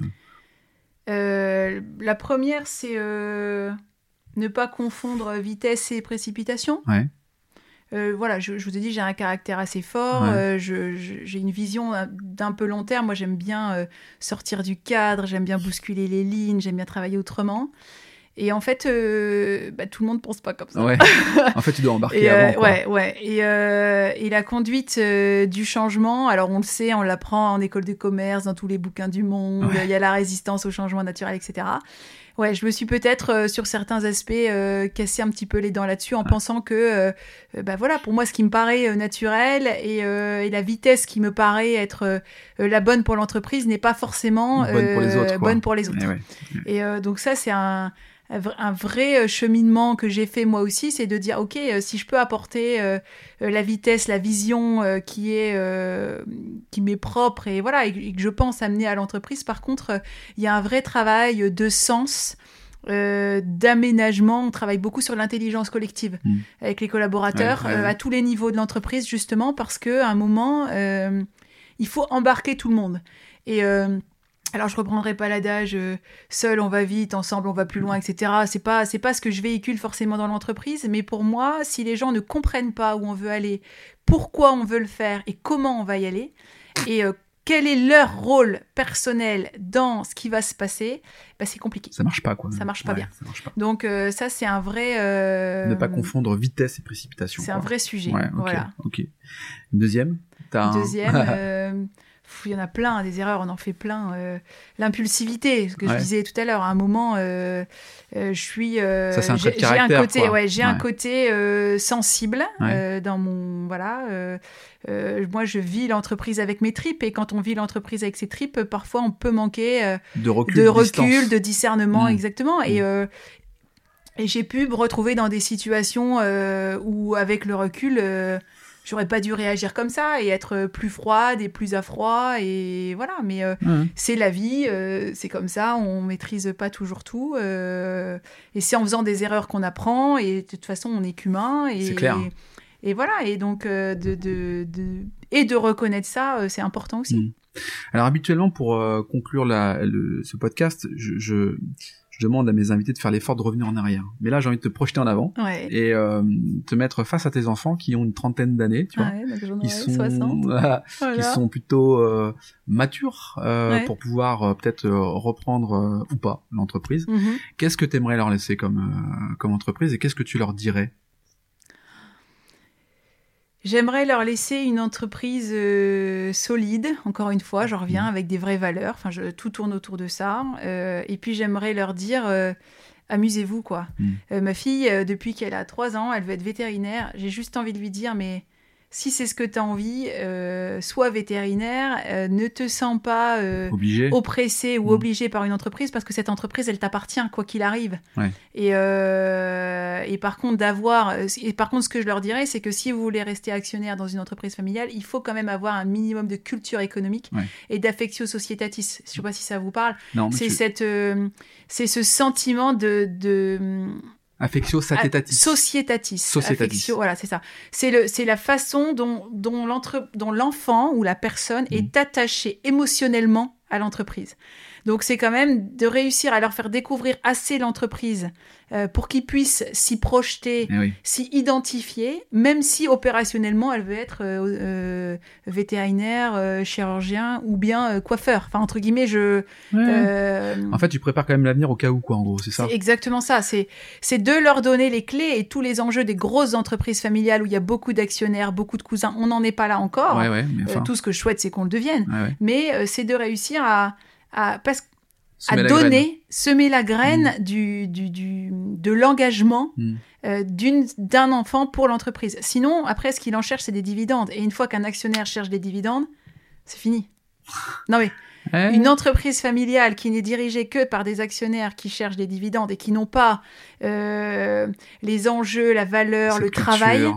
Euh, la première, c'est euh, ne pas confondre vitesse et précipitation. Ouais. Euh, voilà, je, je vous ai dit, j'ai un caractère assez fort, Ouais. euh, j'ai une vision euh, d'un peu long terme. Moi, j'aime bien euh, sortir du cadre, j'aime bien bousculer les lignes, j'aime bien travailler autrement. Et en fait, bah, tout le monde pense pas comme ça. Ouais. en fait, tu dois embarquer Et, avant. quoi. ouais, ouais. Et, et la conduite du changement, alors on le sait, on l'apprend en école de commerce, dans tous les bouquins du monde, Ouais. il y a la résistance au changement naturel, etc. Ouais, je me suis peut-être euh, sur certains aspects euh, cassé un petit peu les dents là-dessus en pensant que, euh, bah voilà, pour moi, ce qui me paraît naturel et, et la vitesse qui me paraît être la bonne pour l'entreprise n'est pas forcément Bonne pour les autres, bonne pour les autres. Eh ouais. Et donc ça, c'est un, un vr- un vrai euh, cheminement que j'ai fait moi aussi, c'est de dire, OK, euh, si je peux apporter euh, la vitesse, la vision euh, qui est euh, qui m'est propre et voilà, et, et que je pense amener à l'entreprise, par contre, il y a un vrai travail de sens. d'aménagement, on travaille beaucoup sur l'intelligence collective Mm. avec les collaborateurs Ouais, ouais, ouais. à tous les niveaux de l'entreprise justement parce que à un moment il faut embarquer tout le monde et alors je reprendrai pas l'adage euh, seul on va vite, ensemble on va plus loin, etc. C'est pas c'est pas ce que je véhicule forcément dans l'entreprise, mais pour moi, si les gens ne comprennent pas où on veut aller, pourquoi on veut le faire et comment on va y aller, et euh, quel est leur rôle personnel dans ce qui va se passer, bah, c'est compliqué. Ça marche pas, quoi. Ça marche pas Ouais, bien. Ça marche pas. Donc euh, ça c'est un vrai Ne pas confondre vitesse et précipitation. C'est un vrai sujet. Ouais, ok. Voilà. ok. Une deuxième Deuxième, il y en a plein, des erreurs, on en fait plein. euh, L'impulsivité, ce que Ouais. je disais tout à l'heure, à un moment, euh, euh, je suis. Ça, c'est un trait j'ai un caractère, côté, ouais, j'ai un côté sensible dans mon voilà. moi, je vis l'entreprise avec mes tripes et quand on vit l'entreprise avec ses tripes, parfois on peut manquer de recul, de distance. recul, de discernement, Mm. exactement. Et, Mm. et j'ai pu me retrouver dans des situations où, avec le recul, j'aurais pas dû réagir comme ça et être plus froide et plus à froid. Et voilà, mais euh, Ouais. c'est la vie, euh, c'est comme ça, on maîtrise pas toujours tout. euh, et c'est en faisant des erreurs qu'on apprend. Et de toute façon, on est qu'humain. Et, clair. Et, voilà, et donc, de, de, de- et de reconnaître ça, c'est important aussi. Mm. Alors habituellement, pour conclure la, le- ce podcast, je, je, je demande à mes invités de faire l'effort de revenir en arrière. Mais là, j'ai envie de te projeter en avant Ouais. et euh, te mettre face à tes enfants qui ont une trentaine d'années, tu vois, Ouais, donc qui sont 60. voilà, qui sont plutôt euh, matures euh, Ouais. pour pouvoir euh, peut-être euh, reprendre euh, ou pas l'entreprise. Mhm. Qu'est-ce que tu aimerais leur laisser comme euh, comme entreprise et qu'est-ce que tu leur dirais? J'aimerais leur laisser une entreprise euh, solide, encore une fois, je reviens, Mhm. avec des vraies valeurs. Enfin, je, tout tourne autour de ça. Euh, et puis, j'aimerais leur dire, euh, amusez-vous, quoi. Euh, ma fille, depuis qu'elle a 3 ans, elle veut être vétérinaire. J'ai juste envie de lui dire, mais si c'est ce que tu as envie, euh, sois vétérinaire, euh, ne te sens pas euh, oppressé ou Mhm. obligé par une entreprise parce que cette entreprise, elle t'appartient quoi qu'il arrive. Ouais. Et, euh, et par contre, d'avoir. Et par contre, ce que je leur dirais, c'est que si vous voulez rester actionnaire dans une entreprise familiale, il faut quand même avoir un minimum de culture économique Ouais. et d'affectio societatis. Je sais pas si ça vous parle. C'est tu- cette, c'est ce sentiment de, de affectio satetatis. ah, societatis. Societatis. Affectio, voilà, c'est ça. C'est le, c'est la façon dont, dont l'entre, dont l'enfant ou la personne Mm. est attaché émotionnellement à l'entreprise. Donc c'est quand même de réussir à leur faire découvrir assez l'entreprise euh, pour qu'ils puissent s'y projeter, Eh oui. s'y identifier, même si opérationnellement elle veut être euh, euh, vétérinaire, chirurgien ou bien coiffeur. Enfin entre guillemets, je. En fait, tu prépares quand même l'avenir au cas où, quoi, en gros, c'est ça exactement ça. C'est c'est de leur donner les clés et tous les enjeux des grosses entreprises familiales où il y a beaucoup d'actionnaires, beaucoup de cousins. On n'en est pas là encore. Ouais, ouais, mais enfin. tout ce que je souhaite, c'est qu'on le devienne. Mais c'est de réussir à, à, parce- à Semer la graine. donner, semer la graine du, du, du- de l'engagement Mm. euh, d'un enfant pour l'entreprise. Sinon, après, ce qu'il en cherche, c'est des dividendes. Et une fois qu'un actionnaire cherche des dividendes, c'est fini. Non mais Une entreprise familiale qui n'est dirigée que par des actionnaires qui cherchent des dividendes et qui n'ont pas euh, les enjeux, la valeur, cette le culture, travail,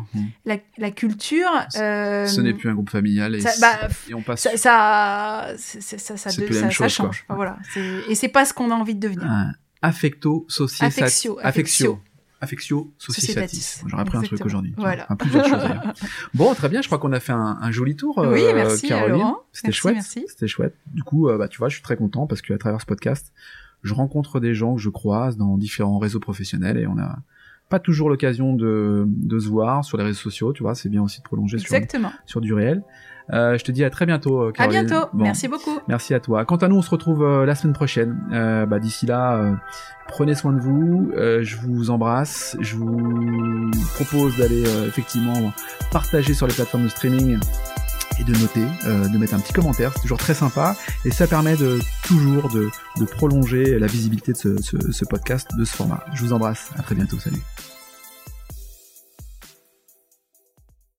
la, la culture. euh, Ce n'est plus un groupe familial et, ça- bah, et on passe. ça, ça, ça, ça, de- chose, change. Enfin, voilà. Et c'est pas ce qu'on a envie de devenir. un affecto. Affectio, affectio. Affectio societatis. Societatis. J'aurais appris un truc aujourd'hui. Voilà. Enfin, plusieurs choses d'ailleurs. Bon, très bien. Je crois qu'on a fait un, un joli tour. Oui, euh, merci, Caroline. C'était chouette. C'était chouette. Du coup, euh, bah, tu vois, je suis très content parce qu'à travers ce podcast, je rencontre des gens que je croise dans différents réseaux professionnels et on a pas toujours l'occasion de, de se voir sur les réseaux sociaux, tu vois, c'est bien aussi de prolonger sur, sur du réel. Euh, je te dis à très bientôt, euh, À Caroline. bientôt. Bon, Merci beaucoup. Merci à toi. Quant à nous, on se retrouve euh, la semaine prochaine. Euh, bah, D'ici là, prenez soin de vous. Euh, je vous embrasse. Je vous propose d'aller euh, effectivement partager sur les plateformes de streaming et de noter, euh, de mettre un petit commentaire. C'est toujours très sympa et ça permet de toujours de, de prolonger la visibilité de ce, ce, ce podcast, de ce format. Je vous embrasse. À très bientôt. Salut.